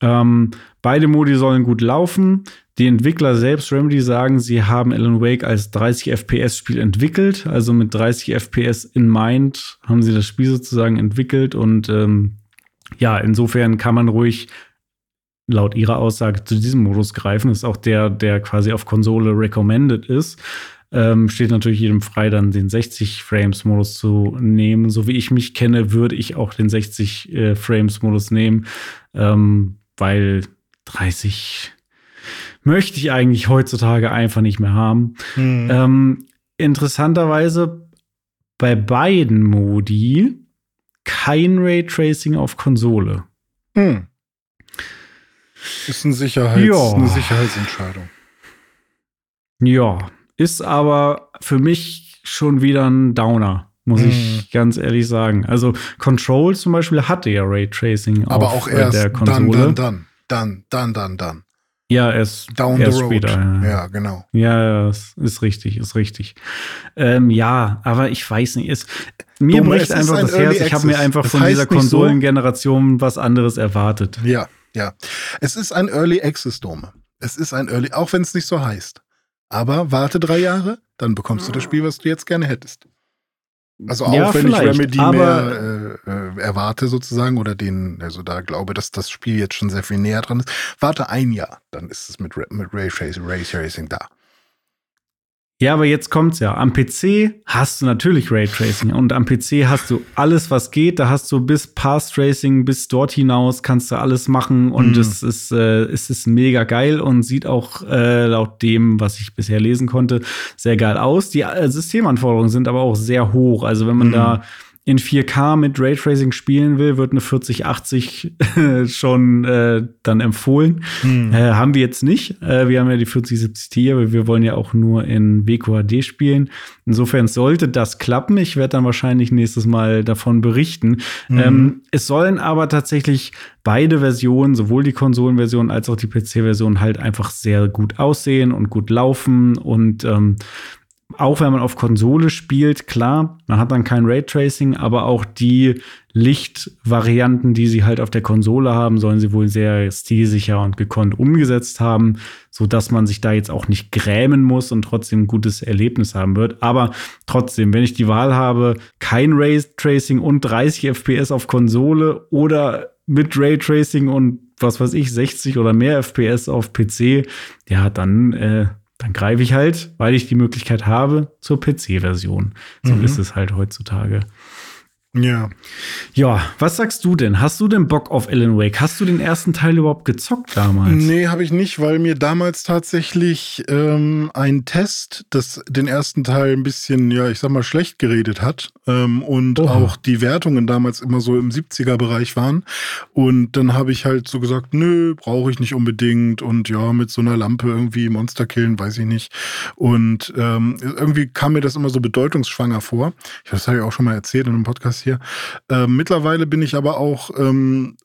Ähm, beide Modi sollen gut laufen. Die Entwickler selbst, Remedy, sagen, sie haben Alan Wake als 30 FPS-Spiel entwickelt. Also mit 30 FPS in mind haben sie das Spiel sozusagen entwickelt. Und ähm, ja, insofern kann man ruhig laut ihrer Aussage zu diesem Modus greifen. Das ist auch der, der quasi auf Konsole recommended ist. Ähm, steht natürlich jedem frei, dann den 60 Frames Modus zu nehmen. So wie ich mich kenne, würde ich auch den 60 äh, Frames Modus nehmen, ähm, weil 30 möchte ich eigentlich heutzutage einfach nicht mehr haben. Hm. Ähm, interessanterweise bei beiden Modi kein Raytracing auf Konsole. Hm. Ist ein Sicherheits Ja. eine Sicherheitsentscheidung. Ja, ist aber für mich schon wieder ein Downer, muss Mhm. ich ganz ehrlich sagen. Also Control zum Beispiel hatte ja Raytracing Aber auf auch erst der dann, Konsole. dann, dann, dann, dann, dann, dann. Ja, erst, Down erst the road. später. Ja. Ja, genau. Ja, ist richtig, ist richtig. Ähm, ja, aber ich weiß nicht, es, mir Dumme, bricht einfach ein das Herz. Early Ich habe mir Access. einfach Das von dieser nicht so- Konsolengeneration was anderes erwartet. Ja, ja. Es ist ein Early Access Dome. Es ist ein Early, auch wenn es nicht so heißt. Aber warte drei Jahre, dann bekommst du das Spiel, was du jetzt gerne hättest. Also auch Ja, wenn ich Remedy mehr äh, äh, erwarte sozusagen oder den, also da glaube, dass das Spiel jetzt schon sehr viel näher dran ist. Warte ein Jahr, dann ist es mit, mit Ray Ray Tracing da. Ja, aber jetzt kommt's ja. Am PC hast du natürlich Raytracing und am PC hast du alles, was geht. Da hast du bis Path Tracing, bis dort hinaus kannst du alles machen und Mhm. es ist äh, es ist mega geil und sieht auch äh, laut dem, was ich bisher lesen konnte, sehr geil aus. Die äh, Systemanforderungen sind aber auch sehr hoch. Also wenn man Mhm. da in 4K mit Raytracing spielen will, wird eine 4080 schon äh, dann empfohlen. Mhm. Äh, haben wir jetzt nicht. Äh, wir haben ja die 4070 Ti, aber wir wollen ja auch nur in WQHD spielen. Insofern sollte das klappen. Ich werde dann wahrscheinlich nächstes Mal davon berichten. Mhm. Ähm, es sollen aber tatsächlich beide Versionen, sowohl die Konsolenversion als auch die PC-Version, halt einfach sehr gut aussehen und gut laufen und ähm, auch wenn man auf Konsole spielt, klar, man hat dann kein Raytracing, aber auch die Lichtvarianten, die sie halt auf der Konsole haben, sollen sie wohl sehr stilsicher und gekonnt umgesetzt haben, so dass man sich da jetzt auch nicht grämen muss und trotzdem ein gutes Erlebnis haben wird. Aber trotzdem, wenn ich die Wahl habe, kein Raytracing und 30 FPS auf Konsole oder mit Raytracing und was weiß ich, 60 oder mehr FPS auf PC, ja, dann äh, dann greife ich halt, weil ich die Möglichkeit habe, zur PC-Version. So Mhm. ist es halt heutzutage. Ja. Ja, was sagst du denn? Hast du denn Bock auf Alan Wake? Hast du den ersten Teil überhaupt gezockt damals? Nee, habe ich nicht, weil mir damals tatsächlich ähm, ein Test, das den ersten Teil ein bisschen, ja, ich sag mal, schlecht geredet hat ähm, und Oha. auch die Wertungen damals immer so im 70er-Bereich waren. Und dann habe ich halt so gesagt, nö, brauche ich nicht unbedingt und ja, mit so einer Lampe irgendwie Monster killen, weiß ich nicht. Und ähm, irgendwie kam mir das immer so bedeutungsschwanger vor. Ich, das habe ich auch schon mal erzählt in einem Podcast hier. Ähm, mittlerweile bin ich aber auch ähm,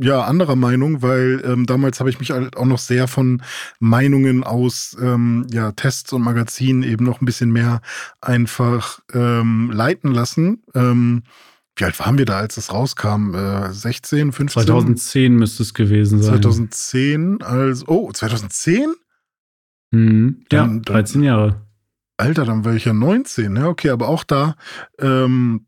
ja, anderer Meinung, weil ähm, damals habe ich mich halt auch noch sehr von Meinungen aus ähm, ja, Tests und Magazinen eben noch ein bisschen mehr einfach ähm, leiten lassen. Ähm, wie alt waren wir da, als das rauskam? Äh, 16, 15? 2010 müsste es gewesen sein. 2010, also, oh, 2010? Mhm. Ja, Dann- dann- 13 Jahre. Alter, dann war ich ja 19, ja, okay, aber auch da ähm,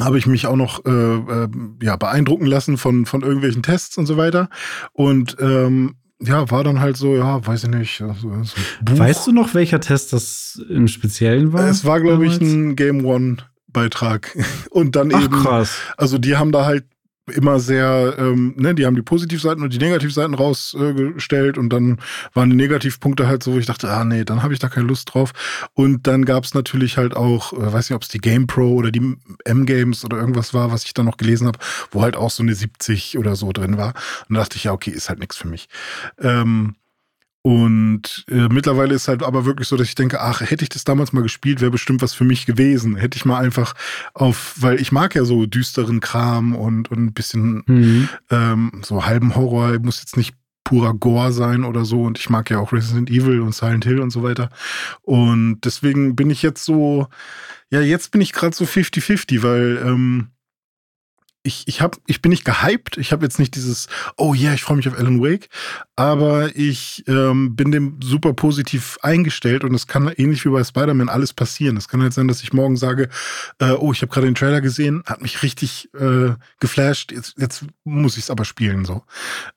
habe ich mich auch noch äh, äh, ja, beeindrucken lassen von, von irgendwelchen Tests und so weiter. Und ähm, ja, war dann halt so, ja, weiß ich nicht. So, so. Weißt du noch, welcher Test das im Speziellen war? Es war, glaube ich, ein Game One Beitrag. Und dann Ach, eben, krass. also die haben da halt immer sehr, ähm, ne, die haben die Positivseiten und die Negativseiten rausgestellt und dann waren die Negativpunkte halt so, wo ich dachte, ah nee, dann habe ich da keine Lust drauf. Und dann gab es natürlich halt auch, äh, weiß nicht, ob es die Game Pro oder die M-Games oder irgendwas war, was ich dann noch gelesen habe, wo halt auch so eine 70 oder so drin war. Und da dachte ich, ja, okay, ist halt nichts für mich. Ähm, und äh, mittlerweile ist halt aber wirklich so, dass ich denke, ach, hätte ich das damals mal gespielt, wäre bestimmt was für mich gewesen. Hätte ich mal einfach auf, weil ich mag ja so düsteren Kram und, und ein bisschen Mhm. ähm, so halben Horror, muss jetzt nicht purer Gore sein oder so. Und ich mag ja auch Resident Evil und Silent Hill und so weiter. Und deswegen bin ich jetzt so, ja, jetzt bin ich gerade so 50-50, weil ähm, ich, ich, hab, ich bin nicht gehypt. Ich habe jetzt nicht dieses, oh yeah, ich freue mich auf Alan Wake. Aber ich ähm, bin dem super positiv eingestellt und es kann ähnlich wie bei Spider-Man alles passieren. Es kann halt sein, dass ich morgen sage, äh, oh, ich habe gerade den Trailer gesehen, hat mich richtig äh, geflasht. Jetzt, jetzt muss ich es aber spielen so.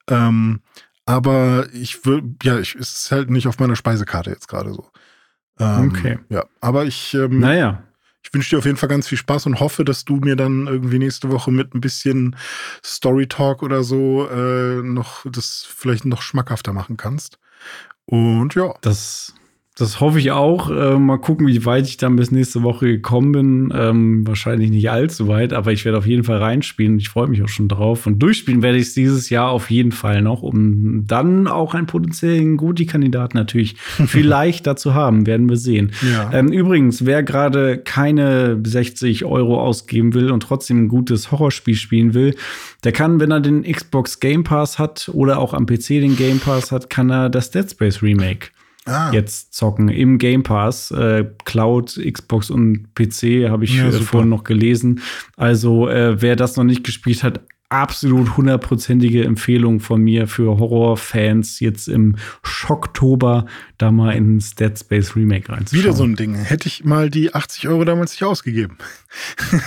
Ähm, aber ich will, ja, ich, es ist halt nicht auf meiner Speisekarte jetzt gerade so. Ähm, Okay. Ja, aber ich, ähm, Naja, ich wünsche dir auf jeden Fall ganz viel Spaß und hoffe, dass du mir dann irgendwie nächste Woche mit ein bisschen Story Talk oder so äh, noch das vielleicht noch schmackhafter machen kannst. Und ja, das, das hoffe ich auch. Äh, mal gucken, wie weit ich dann bis nächste Woche gekommen bin. Ähm, wahrscheinlich nicht allzu weit, aber ich werde auf jeden Fall reinspielen. Ich freue mich auch schon drauf. Und durchspielen werde ich es dieses Jahr auf jeden Fall noch, um dann auch einen potenziellen Goti-Kandidaten natürlich vielleicht dazu haben. Werden wir sehen. Ja. Ähm, übrigens, wer gerade keine 60 Euro ausgeben will und trotzdem ein gutes Horrorspiel spielen will, der kann, wenn er den Xbox Game Pass hat oder auch am PC den Game Pass hat, kann er das Dead Space Remake ah, jetzt zocken im Game Pass. Äh, Cloud, Xbox und PC habe ich Ja, äh, vorhin noch gelesen. Also, äh, wer das noch nicht gespielt hat, absolut hundertprozentige Empfehlung von mir für Horrorfans jetzt im Schocktober da mal ins Dead Space Remake reinzuschauen. wieder so ein Ding. Hätte ich mal die 80 Euro damals nicht ausgegeben.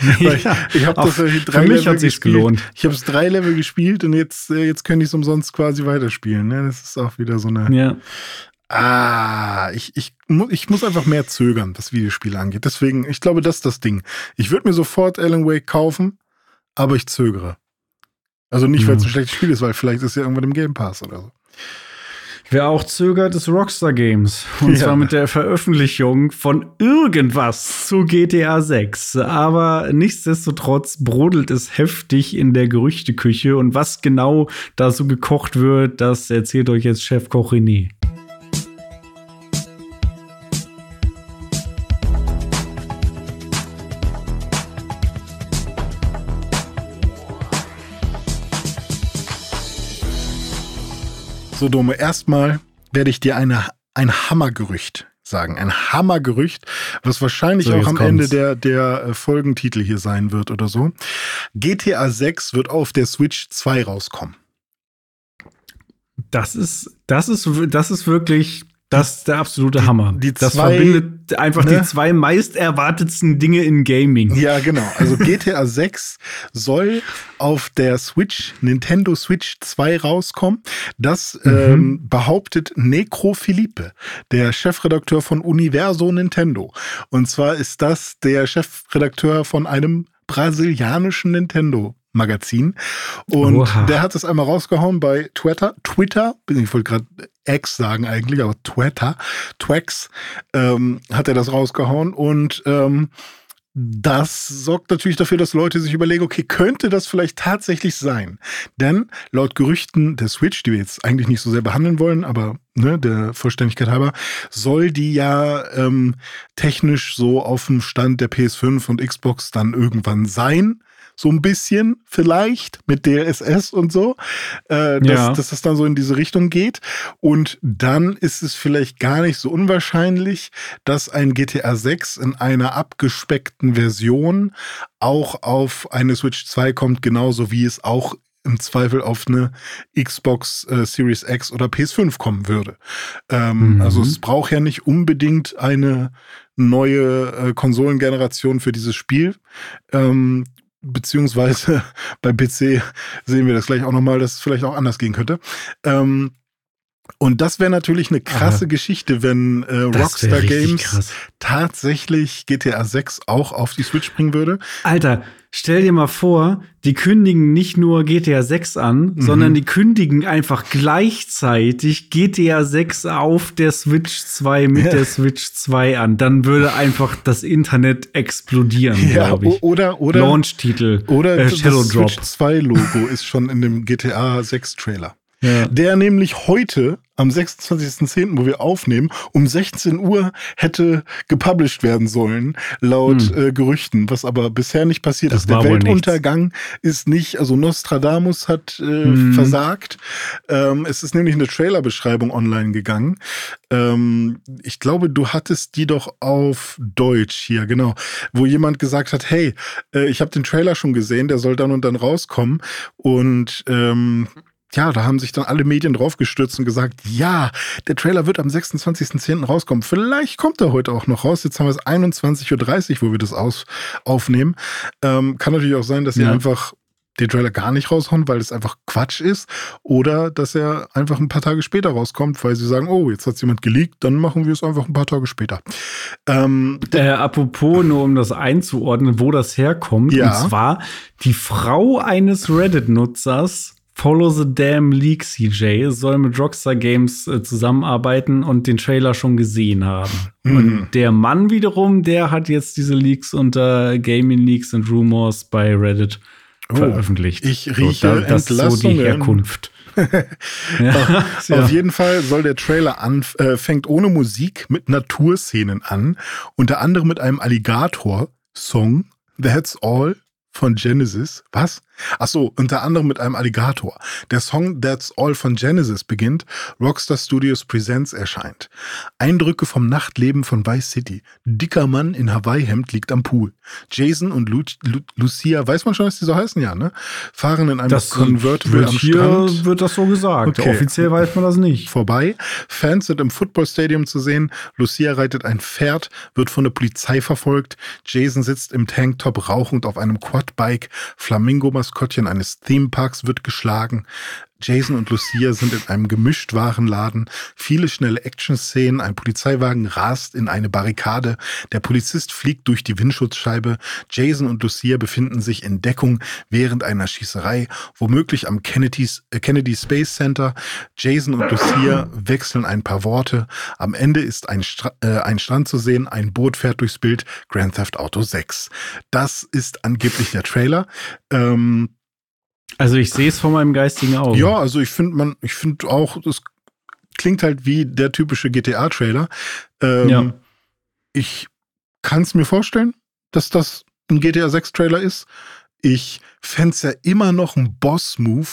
Weil ich ja, ich habe das ja für drei mich Level hat sich's gespielt. gelohnt. Ich habe es drei Level gespielt und jetzt, äh, jetzt könnte ich es umsonst quasi weiterspielen. Ne? Das ist auch wieder so eine. Ja. Ah, ich, ich, ich muss einfach mehr zögern, was Videospiele angeht. Deswegen, ich glaube, das ist das Ding. Ich würde mir sofort Alan Wake kaufen, aber ich zögere. Also nicht, weil es ein Ja. schlechtes Spiel ist, weil vielleicht ist ja irgendwann im Game Pass oder so. Wer auch zögert, ist Rockstar Games. Und Ja. zwar mit der Veröffentlichung von irgendwas zu GTA 6. Aber nichtsdestotrotz brodelt es heftig in der Gerüchteküche. Und was genau da so gekocht wird, das erzählt euch jetzt Chefkoch René. So, Dome, erstmal werde ich dir eine, ein Hammergerücht sagen. Ein Hammergerücht, was wahrscheinlich So, auch am kommt's. Ende der, der äh, Folgentitel hier sein wird oder so. GTA 6 wird auf der Switch 2 rauskommen. Das ist, das ist, das ist wirklich, das ist der absolute Hammer. die das zwei- verbindet einfach ne? die zwei meist erwartetsten Dinge in Gaming. Ja, genau. Also GTA 6 soll auf der Switch, Nintendo Switch 2 rauskommen. Das Mhm. ähm, behauptet Necro Felipe, der Chefredakteur von Universo Nintendo. Und zwar ist das der Chefredakteur von einem brasilianischen Nintendo. Magazin. Und Oha. der hat es einmal rausgehauen bei Twitter. Twitter, ich wollte gerade X sagen eigentlich, aber Twitter, Twax, ähm, hat er das rausgehauen. Und ähm, das sorgt natürlich dafür, dass Leute sich überlegen, okay, könnte das vielleicht tatsächlich sein? Denn laut Gerüchten der Switch, die wir jetzt eigentlich nicht so sehr behandeln wollen, aber ne, der Vollständigkeit halber, soll die ja ähm, technisch so auf dem Stand der PS5 und Xbox dann irgendwann sein. So ein bisschen vielleicht mit DLSS und so, äh, dass, Ja. dass das dann so in diese Richtung geht. Und dann ist es vielleicht gar nicht so unwahrscheinlich, dass ein GTA 6 in einer abgespeckten Version auch auf eine Switch 2 kommt, genauso wie es auch im Zweifel auf eine Xbox äh, Series X oder PS5 kommen würde. Ähm, Mhm. Also es braucht ja nicht unbedingt eine neue äh, Konsolengeneration für dieses Spiel. Ähm, beziehungsweise beim PC sehen wir das gleich auch nochmal, dass es vielleicht auch anders gehen könnte. Ähm, und das wäre natürlich eine krasse Ah. Geschichte, wenn äh, Das Rockstar Games krass. tatsächlich GTA 6 auch auf die Switch bringen würde. Alter, stell dir mal vor, die kündigen nicht nur GTA 6 an, Mhm. sondern die kündigen einfach gleichzeitig GTA 6 auf der Switch 2 mit Ja. der Switch 2 an. Dann würde einfach das Internet explodieren, Ja, glaube ich. oder, oder, Launch-Titel, oder äh, das Shadow Drop. Switch 2 Logo ist schon in dem GTA 6 Trailer. Ja. Der nämlich heute am 26.10., wo wir aufnehmen, um 16 Uhr hätte gepublished werden sollen, laut Hm. äh, Gerüchten, was aber bisher nicht passiert Das ist. Der Weltuntergang ist nicht, also Nostradamus hat äh, Hm. versagt. Ähm, es ist nämlich eine Trailerbeschreibung online gegangen. Ähm, ich glaube, du hattest die doch auf Deutsch hier, genau, wo jemand gesagt hat, hey, äh, ich habe den Trailer schon gesehen, der soll dann und dann rauskommen und ähm, ja, da haben sich dann alle Medien draufgestürzt und gesagt, ja, der Trailer wird am 26.10. rauskommen. Vielleicht kommt er heute auch noch raus. Jetzt haben wir es 21.30 Uhr, wo wir das aus, aufnehmen. Ähm, kann natürlich auch sein, dass sie Ja. einfach den Trailer gar nicht raushauen, weil es einfach Quatsch ist. Oder dass er einfach ein paar Tage später rauskommt, weil sie sagen, oh, jetzt hat es jemand geleakt, dann machen wir es einfach ein paar Tage später. Ähm, Äh, apropos, nur um das einzuordnen, wo das herkommt. Ja. Und zwar die Frau eines Reddit-Nutzers, Follow the Damn Leak CJ, soll mit Rockstar Games äh, zusammenarbeiten und den Trailer schon gesehen haben. Mhm. Und der Mann wiederum, der hat jetzt diese Leaks unter Gaming Leaks and Rumors bei Reddit Oh, veröffentlicht. ich rieche das ist so die. Herkunft. ja, Auf jeden Fall soll der Trailer an, äh, fängt ohne Musik mit Naturszenen an, unter anderem mit einem Alligator-Song, That's All von Genesis. Was? Ach so, unter anderem mit einem Alligator. Der Song That's All von Genesis beginnt, Rockstar Studios Presents erscheint. Eindrücke vom Nachtleben von Vice City. Dicker Mann in Hawaii-Hemd liegt am Pool. Jason und Lu Lu Lucia, weiß man schon, dass die so heißen, ja, ne? Fahren in einem Das Convertible am hier Strand wird das so gesagt. Okay. Offiziell weiß man das nicht. vorbei. Fans sind im Footballstadium zu sehen. Lucia reitet ein Pferd, wird von der Polizei verfolgt. Jason sitzt im Tanktop rauchend auf einem Quadbike. Flamingo-Maskottchen eines Themeparks wird geschlagen. Jason und Lucia sind in einem Gemischtwarenladen. Viele schnelle Action-Szenen. Ein Polizeiwagen rast in eine Barrikade. Der Polizist fliegt durch die Windschutzscheibe. Jason und Lucia befinden sich in Deckung während einer Schießerei, womöglich am Kennedy's, äh, Kennedy Space Center. Jason und Lucia wechseln ein paar Worte. Am Ende ist ein, Stra äh, ein Strand zu sehen, ein Boot fährt durchs Bild. Grand Theft Auto 6. Das ist angeblich der Trailer. Ähm, Also ich sehe es vor meinem geistigen Auge. ja, also ich finde man, ich finde auch, das klingt halt wie der typische GTA-Trailer. Ähm, Ja. Ich kann es mir vorstellen, dass das ein GTA 6-Trailer ist. Ich fände es ja immer noch ein Boss-Move,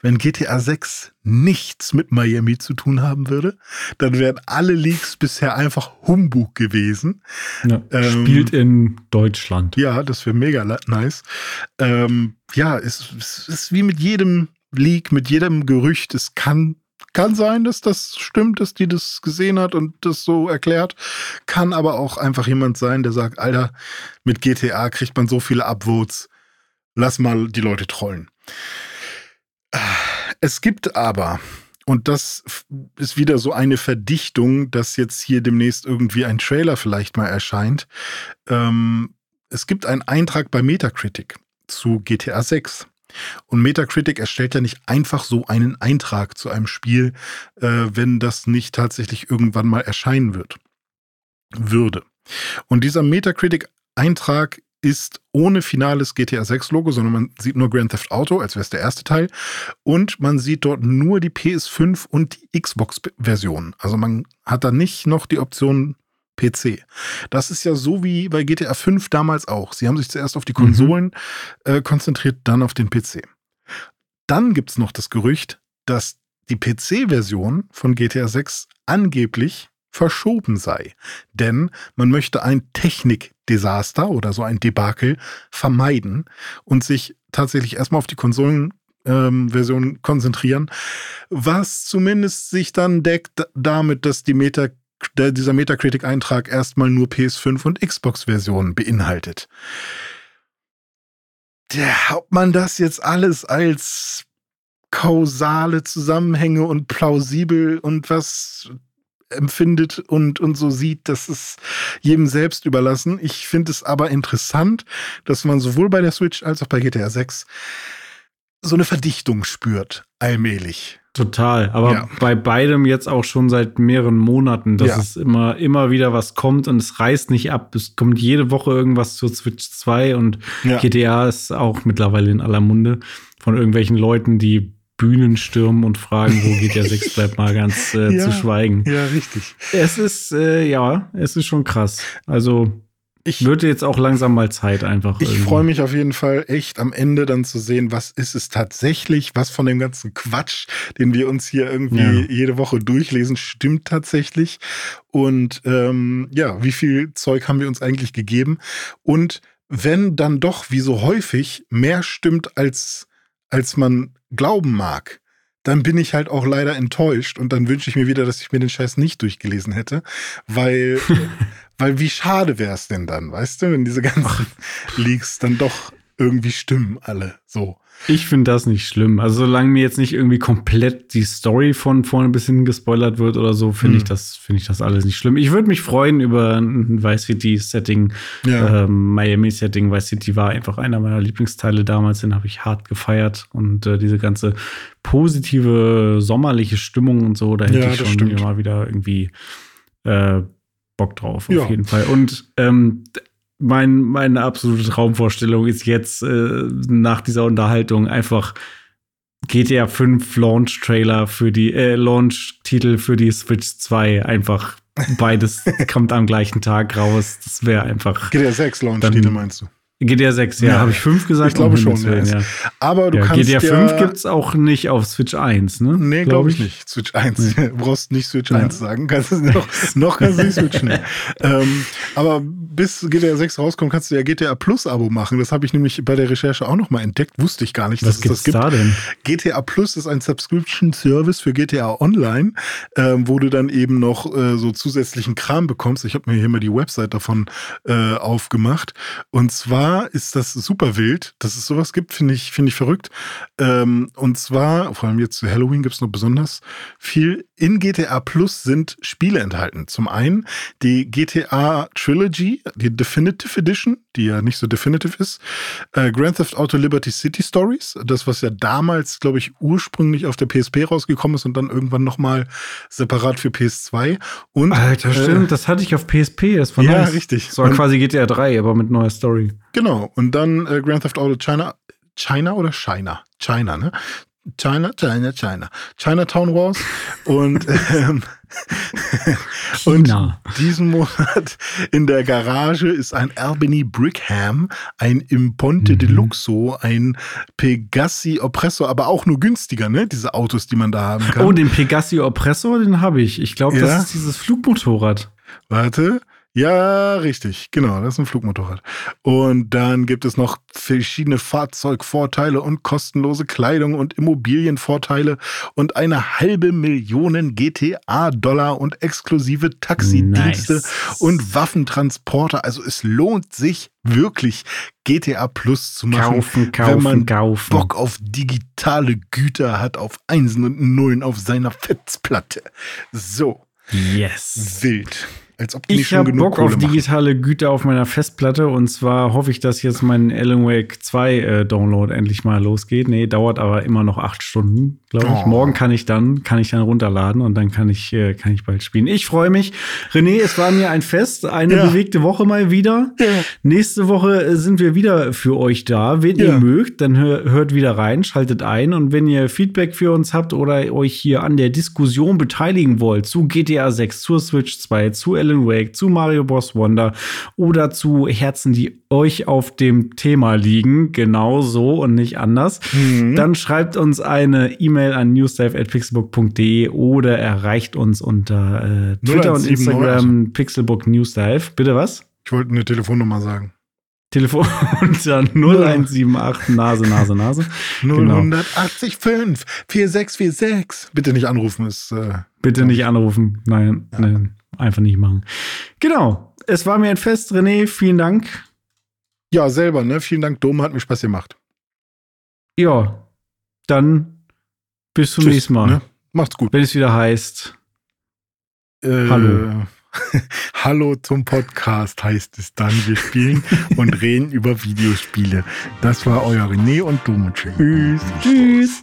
wenn GTA 6 nichts mit Miami zu tun haben würde. Dann wären alle Leaks bisher einfach Humbug gewesen. Ja. Ähm, Spielt in Deutschland. Ja, das wäre mega nice. Ähm, ja, es, es ist wie mit jedem Leak, mit jedem Gerücht. Es kann, kann sein, dass das stimmt, dass die das gesehen hat und das so erklärt. Kann aber auch einfach jemand sein, der sagt, Alter, mit GTA kriegt man so viele Upvotes. Lass mal die Leute trollen. Es gibt aber, und das ist wieder so eine Verdichtung, dass jetzt hier demnächst irgendwie ein Trailer vielleicht mal erscheint. Ähm, es gibt einen Eintrag bei Metacritic zu GTA 6. Und Metacritic erstellt ja nicht einfach so einen Eintrag zu einem Spiel, äh, wenn das nicht tatsächlich irgendwann mal erscheinen wird. Würde. Und dieser Metacritic-Eintrag ist ohne finales GTA 6 Logo, sondern man sieht nur Grand Theft Auto, als wäre es der erste Teil. Und man sieht dort nur die PS5 und die Xbox-Version. Also man hat da nicht noch die Option PC. Das ist ja so wie bei GTA 5 damals auch. Sie haben sich zuerst auf die Konsolen äh, konzentriert, dann auf den PC. Dann gibt es noch das Gerücht, dass die PC-Version von GTA 6 angeblich verschoben sei. Denn man möchte ein Technikdesaster oder so ein Debakel vermeiden und sich tatsächlich erstmal auf die Konsolenversion ähm, Version konzentrieren, was zumindest sich dann deckt damit, dass die Meta, der, dieser Metacritic-Eintrag erstmal nur PS5 und Xbox-Versionen beinhaltet. ja, ob man das jetzt alles als kausale Zusammenhänge und plausibel und was empfindet und, und so sieht, das ist jedem selbst überlassen. Ich finde es aber interessant, dass man sowohl bei der Switch als auch bei GTA 6 so eine Verdichtung spürt, allmählich. Total, aber Ja. bei beidem jetzt auch schon seit mehreren Monaten, dass Ja. es immer, immer wieder was kommt und es reißt nicht ab. Es kommt jede Woche irgendwas zur Switch 2 und Ja. GTA ist auch mittlerweile in aller Munde von irgendwelchen Leuten, die Bühnen stürmen und fragen, wo GTA 6 bleibt mal ganz äh, Ja. zu schweigen. Ja, richtig. Es ist, äh, ja, es ist schon krass. Also Ich, wird jetzt auch langsam mal Zeit einfach. ich freue mich auf jeden Fall echt am Ende dann zu sehen, was ist es tatsächlich, was von dem ganzen Quatsch, den wir uns hier irgendwie Ja. jede Woche durchlesen, stimmt tatsächlich. Und ähm, ja, wie viel Zeug haben wir uns eigentlich gegeben? Und wenn dann doch, wie so häufig, mehr stimmt, als, als man glauben mag, dann bin ich halt auch leider enttäuscht und dann wünsche ich mir wieder, dass ich mir den Scheiß nicht durchgelesen hätte, weil, weil wie schade wäre es denn dann, weißt du, wenn diese ganzen Leaks dann doch irgendwie stimmen alle so. Ich finde das nicht schlimm. Also solange mir jetzt nicht irgendwie komplett die Story von vorne bis hinten gespoilert wird oder so, finde Hm. ich das finde ich das alles nicht schlimm. Ich würde mich freuen über ein Vice City Setting, Ja. ähm, Miami Setting. Vice City war einfach einer meiner Lieblingsteile damals, den habe ich hart gefeiert und äh, diese ganze positive sommerliche Stimmung und so, da hätte Ja, ich schon stimmt. immer wieder irgendwie äh, Bock drauf, auf Ja. jeden Fall. Und ähm, mein, meine absolute Traumvorstellung ist jetzt äh, nach dieser Unterhaltung einfach GTA 5 Launch Trailer für die äh, Launch Titel für die Switch 2 einfach beides kommt am gleichen Tag raus. Das wäre einfach GTA 6 Launch-Titel Dann- meinst du? GTA 6, ja, Ja. habe ich 5 gesagt? Ich glaube schon, Willen, ja. Aber du ja, kannst GTA ja, 5 gibt's auch nicht auf Switch 1, ne? Nee, glaube ich nicht. Switch 1. Du brauchst nicht Switch Ja. 1 sagen. Kannst es noch, noch kannst du nicht switchen. ähm, aber bis GTA 6 rauskommt, kannst du ja GTA Plus Abo machen. Das habe ich nämlich bei der Recherche auch noch mal entdeckt. Wusste ich gar nicht, dass Was es gibt's das gibt. da denn? GTA Plus ist ein Subscription-Service für GTA Online, ähm, wo du dann eben noch äh, so zusätzlichen Kram bekommst. Ich habe mir hier mal die Website davon äh, aufgemacht. Und zwar ist das super wild, dass es sowas gibt, finde ich, finde ich verrückt. Ähm, und zwar, vor allem jetzt zu Halloween gibt es noch besonders viel. In GTA Plus sind Spiele enthalten. Zum einen die GTA Trilogy, die Definitive Edition, die ja nicht so definitive ist. Äh, Grand Theft Auto Liberty City Stories, das, was ja damals, glaube ich, ursprünglich auf der PSP rausgekommen ist und dann irgendwann nochmal separat für PS2. Und, Alter, äh, stimmt, das hatte ich auf PSP, das war Ja, nice. richtig. Das war Und- quasi GTA 3, aber mit neuer Story. Genau. Und dann äh, Grand Theft Auto China. China oder China? China, ne? China, China, China. Chinatown Wars. und, ähm, und diesen Monat in der Garage ist ein Albany Brickham, ein Imponte Mhm. Deluxo, ein Pegassi Oppressor, aber auch nur günstiger, ne? Diese Autos, die man da haben kann. Oh, den Pegassi Oppressor, den habe ich. Ich glaube, Ja? das ist dieses Flugmotorrad. Warte. Ja, richtig. Genau, das ist ein Flugmotorrad. Und dann gibt es noch verschiedene Fahrzeugvorteile und kostenlose Kleidung und Immobilienvorteile und eine halbe Million GTA-Dollar und exklusive Taxidienste Nice. und Waffentransporter. Also es lohnt sich wirklich, GTA Plus zu machen. Kaufen, kaufen, wenn man kaufen. Bock auf digitale Güter hat, auf Einsen und Nullen auf seiner Fetzplatte. So, Yes. wild. Als ob die nicht Ich habe genug Bock Kohle auf machen. digitale Güter auf meiner Festplatte und zwar hoffe ich, dass jetzt mein Alan Wake 2 äh, Download endlich mal losgeht. Nee, dauert aber immer noch acht Stunden, glaube ich. Oh. Morgen kann ich dann, kann ich dann runterladen und dann kann ich, äh, kann ich bald spielen. Ich freue mich. René, es war mir ein Fest, eine Ja. bewegte Woche mal wieder. Ja. Nächste Woche äh, sind wir wieder für euch da. Wenn ihr Ja. mögt, dann hör, hört wieder rein, schaltet ein und wenn ihr Feedback für uns habt oder euch hier an der Diskussion beteiligen wollt zu GTA 6, zur Switch 2, zu Alan Wake, zu Mario Bros. Wonder oder zu Herzen, die euch auf dem Thema liegen, genau so und nicht anders, Mhm. dann schreibt uns eine E-Mail an newsdive.pixelbook.de oder erreicht uns unter äh, Twitter und 0179 Instagram Pixelbook Newsdive. Bitte was? Ich wollte eine Telefonnummer sagen. Telefon unter 0178 Nase, Nase, Nase. Genau. 0185 4646. Bitte nicht anrufen, ist. Äh, Bitte nicht anrufen. Nein, nein, einfach nicht machen. Genau. Es war mir ein Fest, René. Vielen Dank. Ja, selber, ne? Vielen Dank, Dome, hat mir Spaß gemacht. Ja, dann bis zum Tschüss, nächsten Mal. Ne? Macht's gut. Wenn es wieder heißt, Äh, Hallo. Hallo zum Podcast heißt es dann. Wir spielen und reden über Videospiele. Das war euer René und Dome. Tschüss. tschüss.